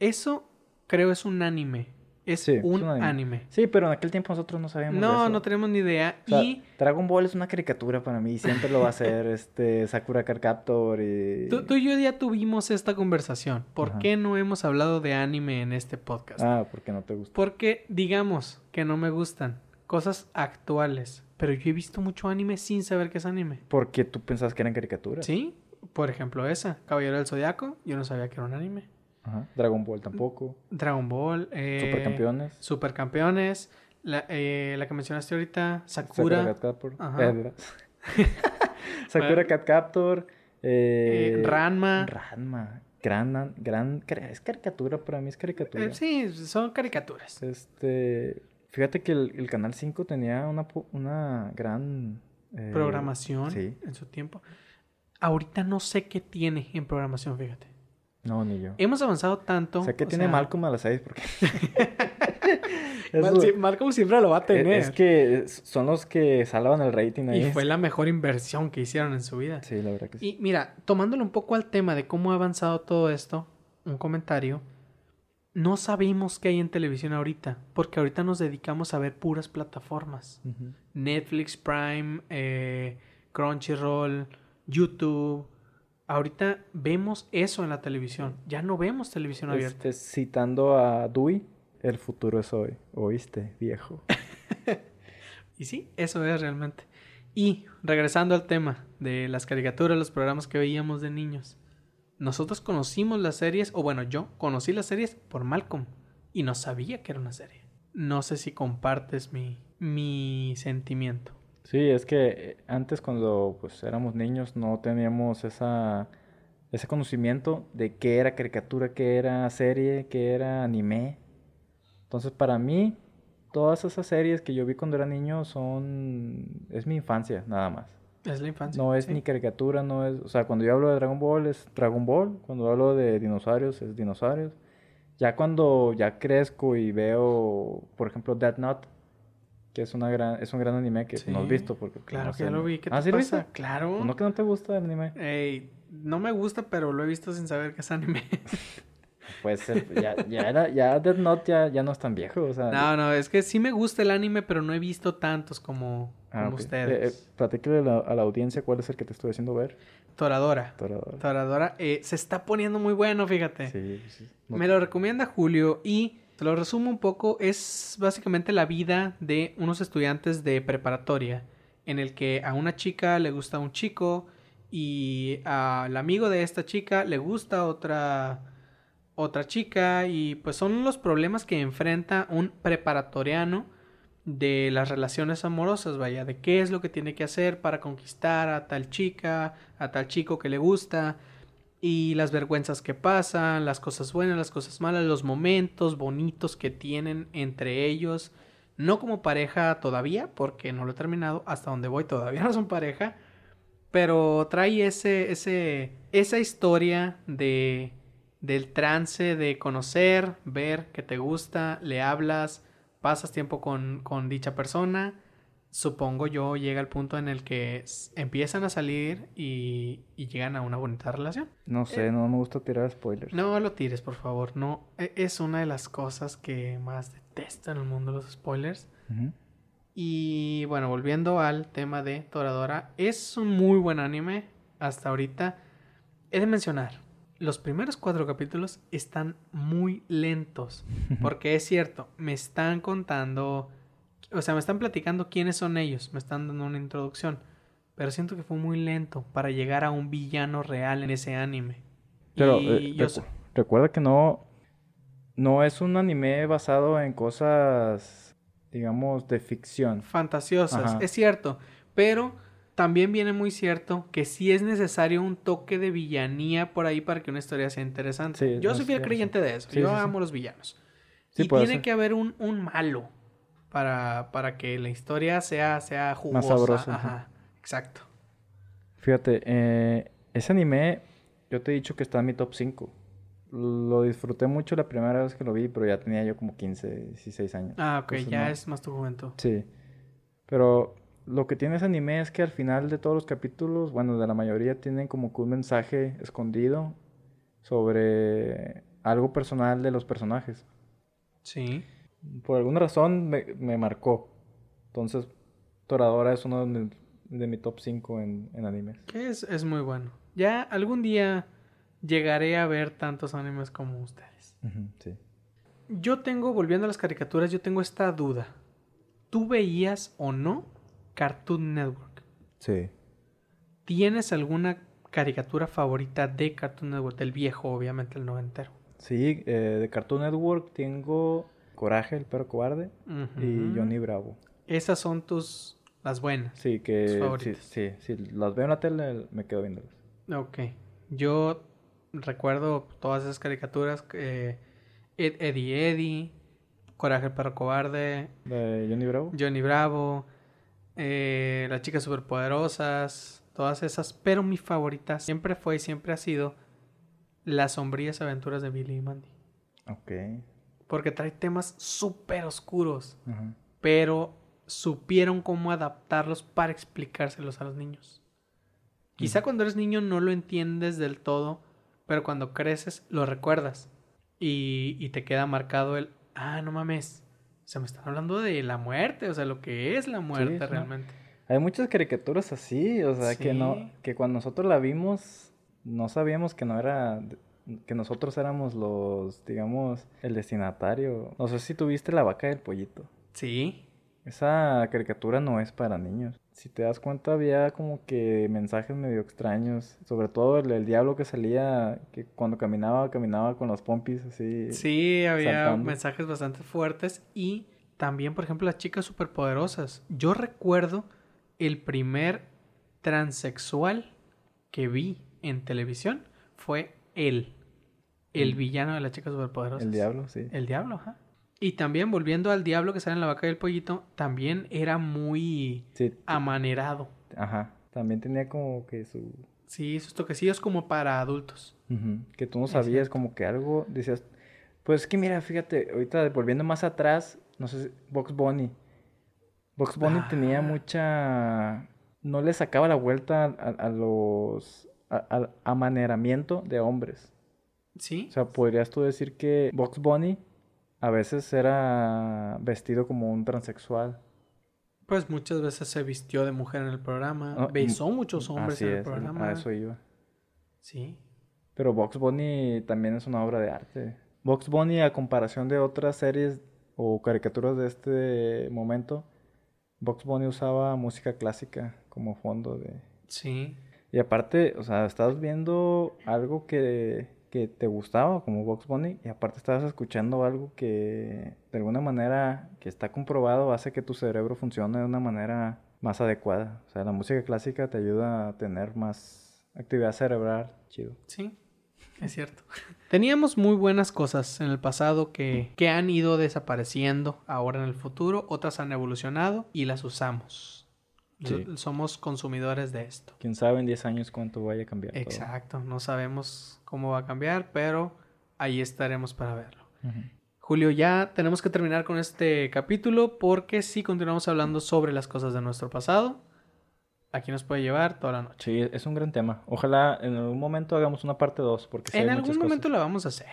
eso creo es un anime. Es Sí, es un anime. anime. Sí, pero en aquel tiempo nosotros no sabíamos de No, eso. no tenemos ni idea. O sea, y Dragon Ball es una caricatura para mí, siempre lo va a ser este Sakura Card Captor y... tú, tú y yo ya tuvimos esta conversación. ¿Por Ajá. qué no hemos hablado de anime en este podcast? Ah, porque no te gusta. Porque digamos que no me gustan cosas actuales. Pero yo he visto mucho anime sin saber qué es anime. Porque tú pensabas que eran caricaturas. ¿Sí? Por ejemplo, esa, Caballero del Zodiaco. Yo no sabía que era un anime. Ajá. Dragon Ball tampoco. Dragon Ball. Eh, Supercampeones. Supercampeones. La, eh, la que mencionaste ahorita, Sakura. Sakura Cat Captor. Eh. Sakura Cat Captor. eh, Ranma. Ranma. Gran, gran, es caricatura, para mí es caricatura. Sí, son caricaturas. Este, fíjate que el, el Canal 5 tenía una, una gran... Programación Sí. en su tiempo. Ahorita no sé qué tiene en programación, fíjate. No, ni yo. Hemos avanzado tanto. sé que o tiene sea, Malcolm a las 6 porque... Mal- Eso- sí, Malcolm siempre lo va a tener. Es que son los que salvan el rating ahí. Y fue la mejor inversión que hicieron en su vida. Sí, la verdad que sí. Y mira, tomándolo un poco al tema de cómo ha avanzado todo esto, un comentario. No sabemos qué hay en televisión ahorita, porque ahorita nos dedicamos a ver puras plataformas. Netflix, Prime, eh, Crunchyroll, YouTube. Ahorita vemos eso en la televisión. Ya no vemos televisión abierta. Este, citando a Dewey, el futuro es hoy. ¿Oíste, viejo? Y sí, eso es realmente. Y regresando al tema de las caricaturas, los programas que veíamos de niños. Nosotros conocimos las series, o bueno, yo conocí las series por Malcolm y no sabía que era una serie. No sé si compartes mi, mi sentimiento. Sí, es que eh, antes cuando pues éramos niños no teníamos esa ese conocimiento de qué era caricatura, qué era serie, qué era anime. Entonces, para mí todas esas series que yo vi cuando era niño son es mi infancia, nada más. Es la infancia. No es sí. ni caricatura, no es, o sea, cuando yo hablo de Dragon Ball es Dragon Ball, cuando hablo de dinosaurios es dinosaurios. Ya cuando ya crezco y veo, por ejemplo, Death Note, que es una gran es un gran anime que no has Sí, visto porque pues, Claro no que sé, ya lo vi. ¿Qué ¿Ah, te sí lo pasa? viste? Claro. ¿No que no te gusta el anime? Ey, no me gusta, pero lo he visto sin saber que es anime. Pues eh, ya, ya era, ya Death Note ya, ya no es tan viejo, o sea. no, no, es que sí me gusta el anime, pero no he visto tantos como, Ah, como ok. ustedes. Eh, eh, a la, a la audiencia cuál es el que te estoy haciendo ver. Toradora. Toradora. Toradora eh, se está poniendo muy bueno, fíjate. Sí, sí. No- Me lo recomienda Julio y te lo resumo un poco. Es básicamente la vida de unos estudiantes de preparatoria en el que a una chica le gusta un chico y al amigo de esta chica le gusta otra otra chica y pues son los problemas que enfrenta un preparatoriano de las relaciones amorosas, vaya, de qué es lo que tiene que hacer para conquistar a tal chica, a tal chico que le gusta y las vergüenzas que pasan, las cosas buenas, las cosas malas, los momentos bonitos que tienen entre ellos, no como pareja todavía, porque no lo he terminado, hasta donde voy todavía no son pareja, pero trae ese, ese, esa historia de, del trance de conocer, ver que te gusta, le hablas, pasas tiempo con, con dicha persona, supongo yo llega el punto en el que empiezan a salir y, y llegan a una bonita relación. No sé, no me gusta tirar spoilers. Eh, No lo tires, por favor. No, e- es una de las cosas que más detesto en el mundo los spoilers. Y bueno, volviendo al tema de Toradora, es un muy buen anime hasta ahorita. He de mencionar, los primeros cuatro capítulos están muy lentos. Porque es cierto, me están contando, o sea, me están platicando quiénes son ellos, me están dando una introducción. Pero siento que fue muy lento para llegar a un villano real en ese anime. Pero eh, yo recu- sé- recuerda que no, no es un anime basado en cosas, digamos, de ficción. fantasiosas, Ajá. es cierto, pero también viene muy cierto que sí es necesario un toque de villanía por ahí para que una historia sea interesante. Sí, Yo no, soy fiel creyente de eso, Sí, yo sí, amo los villanos. Y tiene ser. que haber un, un malo para, para que la historia sea, sea jugosa. sabrosa, Ajá, exacto. Fíjate, eh, ese anime, yo te he dicho que está en mi top 5. Lo disfruté mucho la primera vez que lo vi, pero ya tenía yo como 15, 16 años. Ah, ok, Entonces, ya no. es más tu juventud. Sí. Pero lo que tiene ese anime es que al final de todos los capítulos, bueno, de la mayoría tienen como que un mensaje escondido sobre algo personal de los personajes. Sí. Por alguna razón me, me marcó. Entonces, Toradora es uno de, mi- de mi top 5 en, en animes. Que es, es muy bueno. Ya algún día llegaré a ver tantos animes como ustedes. Sí. Yo tengo, volviendo a las caricaturas, yo tengo esta duda. ¿Tú veías o no Cartoon Network? Sí. ¿Tienes alguna caricatura favorita de Cartoon Network? Del viejo, obviamente, el noventero. Sí, eh, de Cartoon Network tengo Coraje, el perro cobarde y. Johnny Bravo. Esas son tus las buenas. Sí, Tus que sí, favoritas. sí, si las veo en la tele me quedo viéndolas. Ok. Yo recuerdo todas esas caricaturas. eh, Ed, Eddie Eddie, Coraje el perro cobarde, De Johnny Bravo. Johnny Bravo, eh, Las chicas superpoderosas, todas esas. Pero mi favorita siempre fue y siempre ha sido Las sombrías aventuras de Billy y Mandy. Ok. Porque trae temas súper oscuros, pero supieron cómo adaptarlos para explicárselos a los niños. Quizá cuando eres niño no lo entiendes del todo, pero cuando creces lo recuerdas y, y te queda marcado el, ah, no mames, o sea, me están hablando de la muerte, o sea, lo que es la muerte realmente. Hay muchas caricaturas así, o sea, que no, que cuando nosotros la vimos, no sabíamos que no era, que nosotros éramos los, digamos, el destinatario. No sé si tuviste la vaca y el pollito. Sí, Esa caricatura no es para niños. Si te das cuenta, había como que mensajes medio extraños. Sobre todo el, el diablo que salía, que cuando caminaba, caminaba con los pompis así. sí, había saltando. mensajes bastante fuertes y también, por ejemplo, las chicas superpoderosas. Yo recuerdo el primer transexual que vi en televisión fue él, el Mm. villano de las chicas superpoderosas. El diablo, sí. El diablo, ajá. Y también volviendo al diablo que sale en la vaca y el pollito, también era muy Sí, amanerado. ajá. También tenía como que su... Sí, sus toquecillos como para adultos. Ujú, Que tú no sabías como que algo, decías, pues es que mira, fíjate, ahorita volviendo más atrás, no sé, si- Box Bunny. Box Bunny tenía Ah. mucha, no le sacaba la vuelta a, a los, al amaneramiento de hombres. Sí, O sea, podrías tú decir que Box Bunny a veces era vestido como un transexual. pues muchas veces se vistió de mujer en el programa, Ah, besó muchos hombres Así en el es, programa. a eso iba. Sí, Pero Box Bunny también es una obra de arte. Box Bunny, a comparación de otras series o caricaturas de este momento, Box Bunny usaba música clásica como fondo de... sí. Y aparte, o sea, estabas viendo algo que, que te gustaba como Box Bunny y aparte estabas escuchando algo que de alguna manera que está comprobado hace que tu cerebro funcione de una manera más adecuada. O sea, la música clásica te ayuda a tener más actividad cerebral. Chido. Sí, es cierto. Teníamos muy buenas cosas en el pasado que, que han ido desapareciendo ahora en el futuro, otras han evolucionado y las usamos. Sí. Somos consumidores de esto. Quién sabe en 10 años cuánto vaya a cambiar. todo. Exacto, no sabemos cómo va a cambiar, pero ahí estaremos para verlo. Julio, ya tenemos que terminar con este capítulo porque si continuamos hablando sobre las cosas de nuestro pasado, aquí nos puede llevar toda la noche. Sí, es un gran tema. Ojalá en algún momento hagamos una parte 2 porque sí en hay algún momento la vamos a hacer.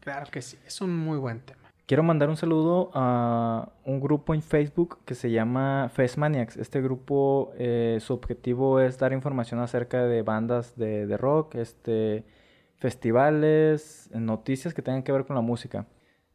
Claro que sí, es un muy buen tema. Quiero mandar un saludo a un grupo en Facebook que se llama Festmaniacs. Este grupo, eh, su objetivo es dar información acerca de bandas de, rock, este, festivales, noticias que tengan que ver con la música.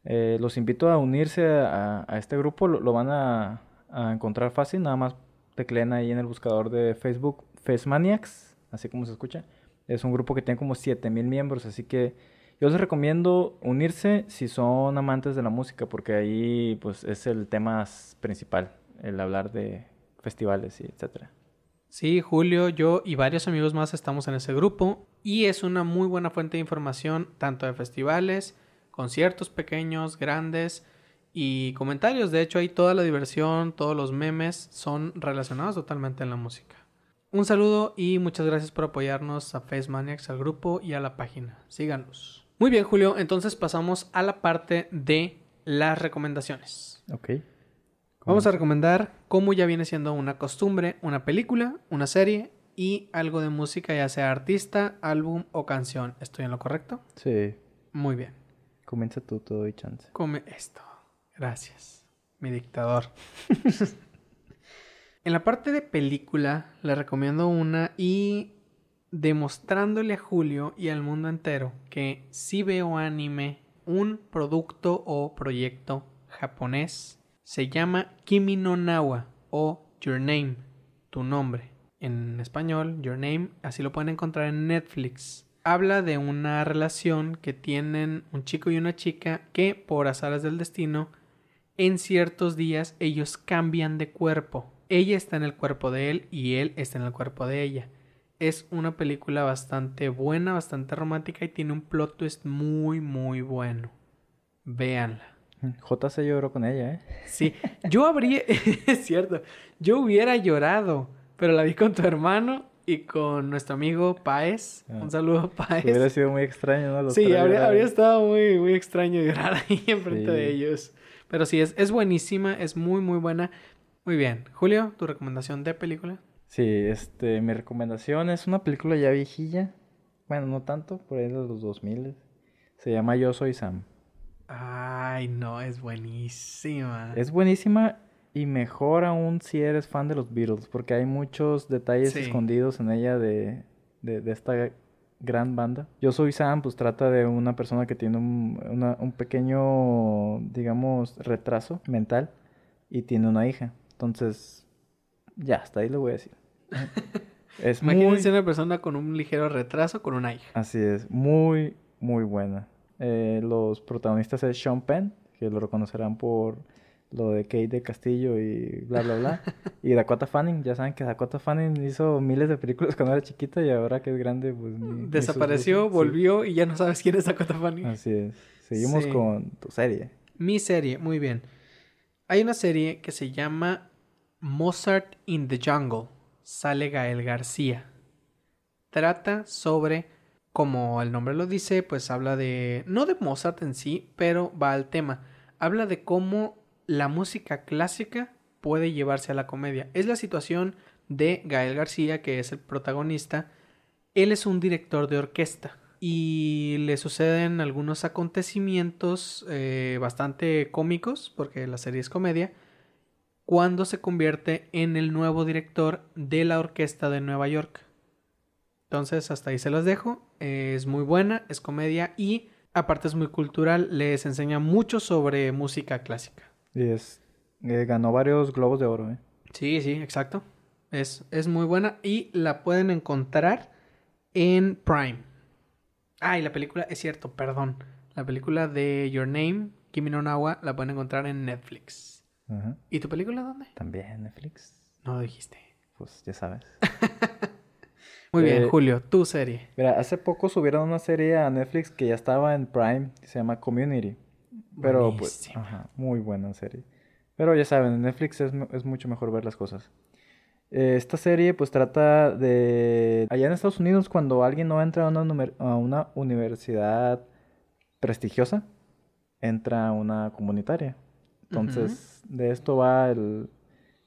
Eh, los invito a unirse a, este grupo, lo, van a, a encontrar fácil, nada más tecleen ahí en el buscador de Facebook Festmaniacs, así como se escucha. Es un grupo que tiene como 7000 miembros, así que yo les recomiendo unirse si son amantes de la música, porque ahí pues es el tema principal, el hablar de festivales y etcétera. Sí, Julio, yo y varios amigos más estamos en ese grupo y es una muy buena fuente de información tanto de festivales, conciertos pequeños, grandes y comentarios. De hecho, ahí toda la diversión, todos los memes son relacionados totalmente en la música. Un saludo y muchas gracias por apoyarnos a Face Maniacs, al grupo y a la página. Síganlos. Muy bien, Julio, entonces pasamos a la parte de las recomendaciones. Ok. Vamos a recomendar, como ya viene siendo una costumbre, una película, una serie y algo de música, ya sea artista, álbum o canción. ¿Estoy en lo correcto? Sí, Muy bien. comienza tú, te doy chance. Come esto. Gracias, mi dictador. en la parte de película, le recomiendo una y demostrándole a Julio y al mundo entero que si veo anime, un producto o proyecto japonés se llama Kimi no Nawa o Your Name, tu nombre. En español, Your Name, así lo pueden encontrar en Netflix. Habla de una relación que tienen un chico y una chica que por azares del destino en ciertos días ellos cambian de cuerpo. Ella está en el cuerpo de él y él está en el cuerpo de ella. Es una película bastante buena, bastante romántica y tiene un plot twist muy, muy bueno. Véanla. J se lloró con ella, ¿eh? Sí, yo habría, es cierto, yo hubiera llorado, pero la vi con tu hermano y con nuestro amigo Paez. Ah. Un saludo, Paez. Hubiera sido muy extraño, ¿no? Los Sí, habría, habría estado muy, muy extraño llorar ahí enfrente Sí. de ellos. Pero sí, es, es buenísima, es muy, muy buena. Muy bien. Julio, ¿tu recomendación de película? Sí, este, mi recomendación es una película ya viejilla. Bueno, no tanto, por ahí de los 2000. Se llama Yo Soy Sam. Ay, no, es buenísima. Es buenísima y mejor aún si eres fan de los Beatles, porque hay muchos detalles Sí. escondidos en ella de, de, de esta gran banda. Yo Soy Sam, pues trata de una persona que tiene un, una- un pequeño, digamos, retraso mental y tiene una hija. Entonces, ya, hasta ahí lo voy a decir. Es muy... Imagínense una persona con un ligero retraso con una hija. Así es, muy, muy buena. Eh, los protagonistas es Sean Penn, que lo reconocerán por lo de Kate de Castillo y bla, bla, bla. y Dakota Fanning, ya saben que Dakota Fanning hizo miles de películas cuando era chiquita y ahora que es grande, pues... ni- ni sus Desapareció. Sí, volvió y ya no sabes quién es Dakota Fanning. Así es. Seguimos Sí. con tu serie. Mi serie, muy bien. Hay una serie que se llama Mozart in the Jungle. Sale Gael García. Trata sobre, como el nombre lo dice, pues habla de, no de Mozart en sí, pero va al tema. Habla de cómo la música clásica puede llevarse a la comedia. Es la situación de Gael García, que es el protagonista. Él es un director de orquesta y le suceden algunos acontecimientos eh, bastante cómicos, porque la serie es comedia, cuando se convierte en el nuevo director de la orquesta de Nueva York. Entonces, hasta ahí se las dejo. Es muy buena, es comedia y aparte es muy cultural, les enseña mucho sobre música clásica. Y es... eh, ganó varios globos de oro, ¿eh? Sí, sí, exacto. Es, es muy buena y la pueden encontrar en Prime. Ah, y la película, es cierto, perdón. La película de Your Name, Kimi no Nawa, la pueden encontrar en Netflix. ¿Y tu película dónde? También Netflix. No lo dijiste. Pues ya sabes. Muy bien, Eh, Julio, tu serie. Mira, hace poco subieron una serie a Netflix que ya estaba en Prime, que se llama Community. Pero pues, ajá, muy buena serie. Pero ya saben, en Netflix es, es mucho mejor ver las cosas. Eh, esta serie pues trata de... Allá en Estados Unidos cuando alguien no entra a una, a una universidad prestigiosa, entra a una comunitaria. Entonces, de esto va el,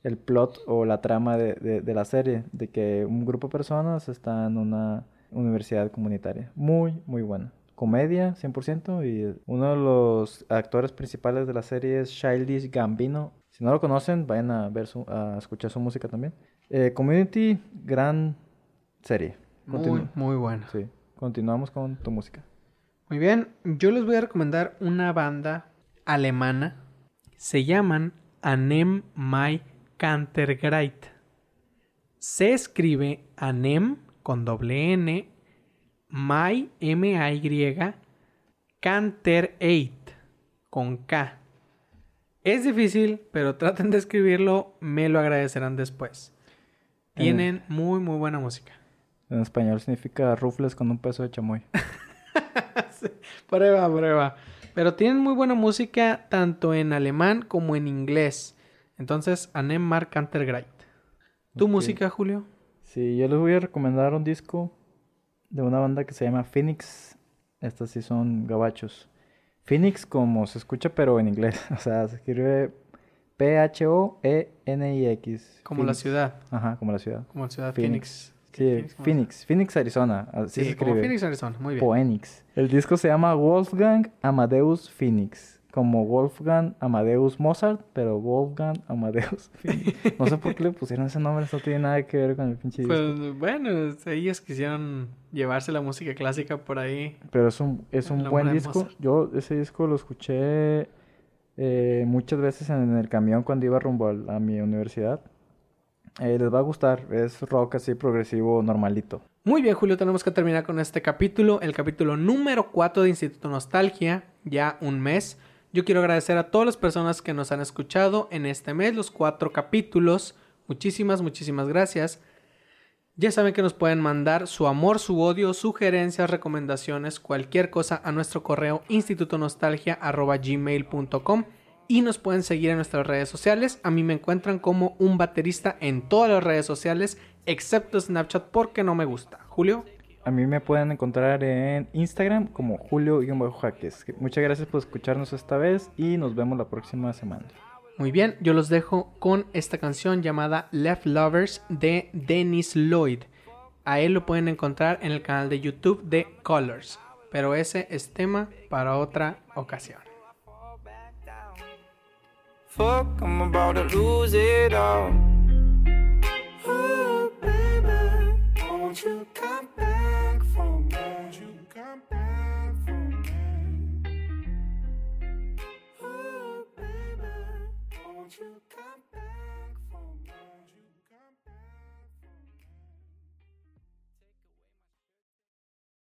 el plot o la trama de, de- de la serie, de que un grupo de personas está en una universidad comunitaria. Muy, muy buena. Comedia, 100%, y uno de los actores principales de la serie es Childish Gambino. Si no lo conocen, vayan a, ver su- a escuchar su música también. Eh, Community, gran serie. Muy, muy buena. sí, continuamos con tu música. Muy bien, yo les voy a recomendar una banda alemana. Se llaman Anem Mai Kantergreit. Se escribe Anem con doble N, Mai M-A-Y, Kantereit con K. Es difícil, pero traten de escribirlo, me lo agradecerán después. Tienen muy, muy buena música. En español significa rufles con un peso de chamoy. Prueba, prueba. Pero tienen muy buena música tanto en alemán como en inglés. Entonces, Anem Mark Cantergreit. ¿Tu música, Julio? Sí, yo les voy a recomendar un disco de una banda que se llama Phoenix. Estas sí son gabachos. Phoenix como se escucha pero en inglés. O sea, se escribe P-H-O-E-N-I-X. Como la ciudad. Ajá, como la ciudad. Como la ciudad Phoenix. Phoenix. Sí, Phoenix. Phoenix, Arizona. Así Sí, se como escribe. Phoenix, Arizona. Muy bien. Phoenix. El disco se llama Wolfgang Amadeus Phoenix. Como Wolfgang Amadeus Mozart, pero Wolfgang Amadeus Phoenix. No sé por qué le pusieron ese nombre, eso no tiene nada que ver con el pinche disco. Pues bueno, ellos quisieron llevarse la música clásica por ahí. Pero es un, es un buen disco. Mozart. Yo ese disco lo escuché eh, muchas veces en el camión cuando iba rumbo a, mi universidad. Eh, les va a gustar, es rock así progresivo normalito. Muy bien, Julio, tenemos que terminar con este capítulo, el capítulo número 4 de Instituto Nostalgia, ya un mes. Yo quiero agradecer a todas las personas que nos han escuchado en este mes, los cuatro capítulos. Muchísimas, muchísimas gracias. Ya saben que nos pueden mandar su amor, su odio, sugerencias, recomendaciones, cualquier cosa a nuestro correo institutonostalgia.gmail.com y nos pueden seguir en nuestras redes sociales. A mí me encuentran como un baterista en todas las redes sociales, excepto Snapchat porque no me gusta. Julio. A mí me pueden encontrar en Instagram como Julio-Jaques. Muchas gracias por escucharnos esta vez y nos vemos la próxima semana. Muy bien, yo los dejo con esta canción llamada Left Lovers de Dennis Lloyd. A él lo pueden encontrar en el canal de YouTube de Colors, pero ese es tema para otra ocasión. fuck, I'm about to lose it all. Oh, baby, won't you come back for me? Won't you come back oh, baby, won't you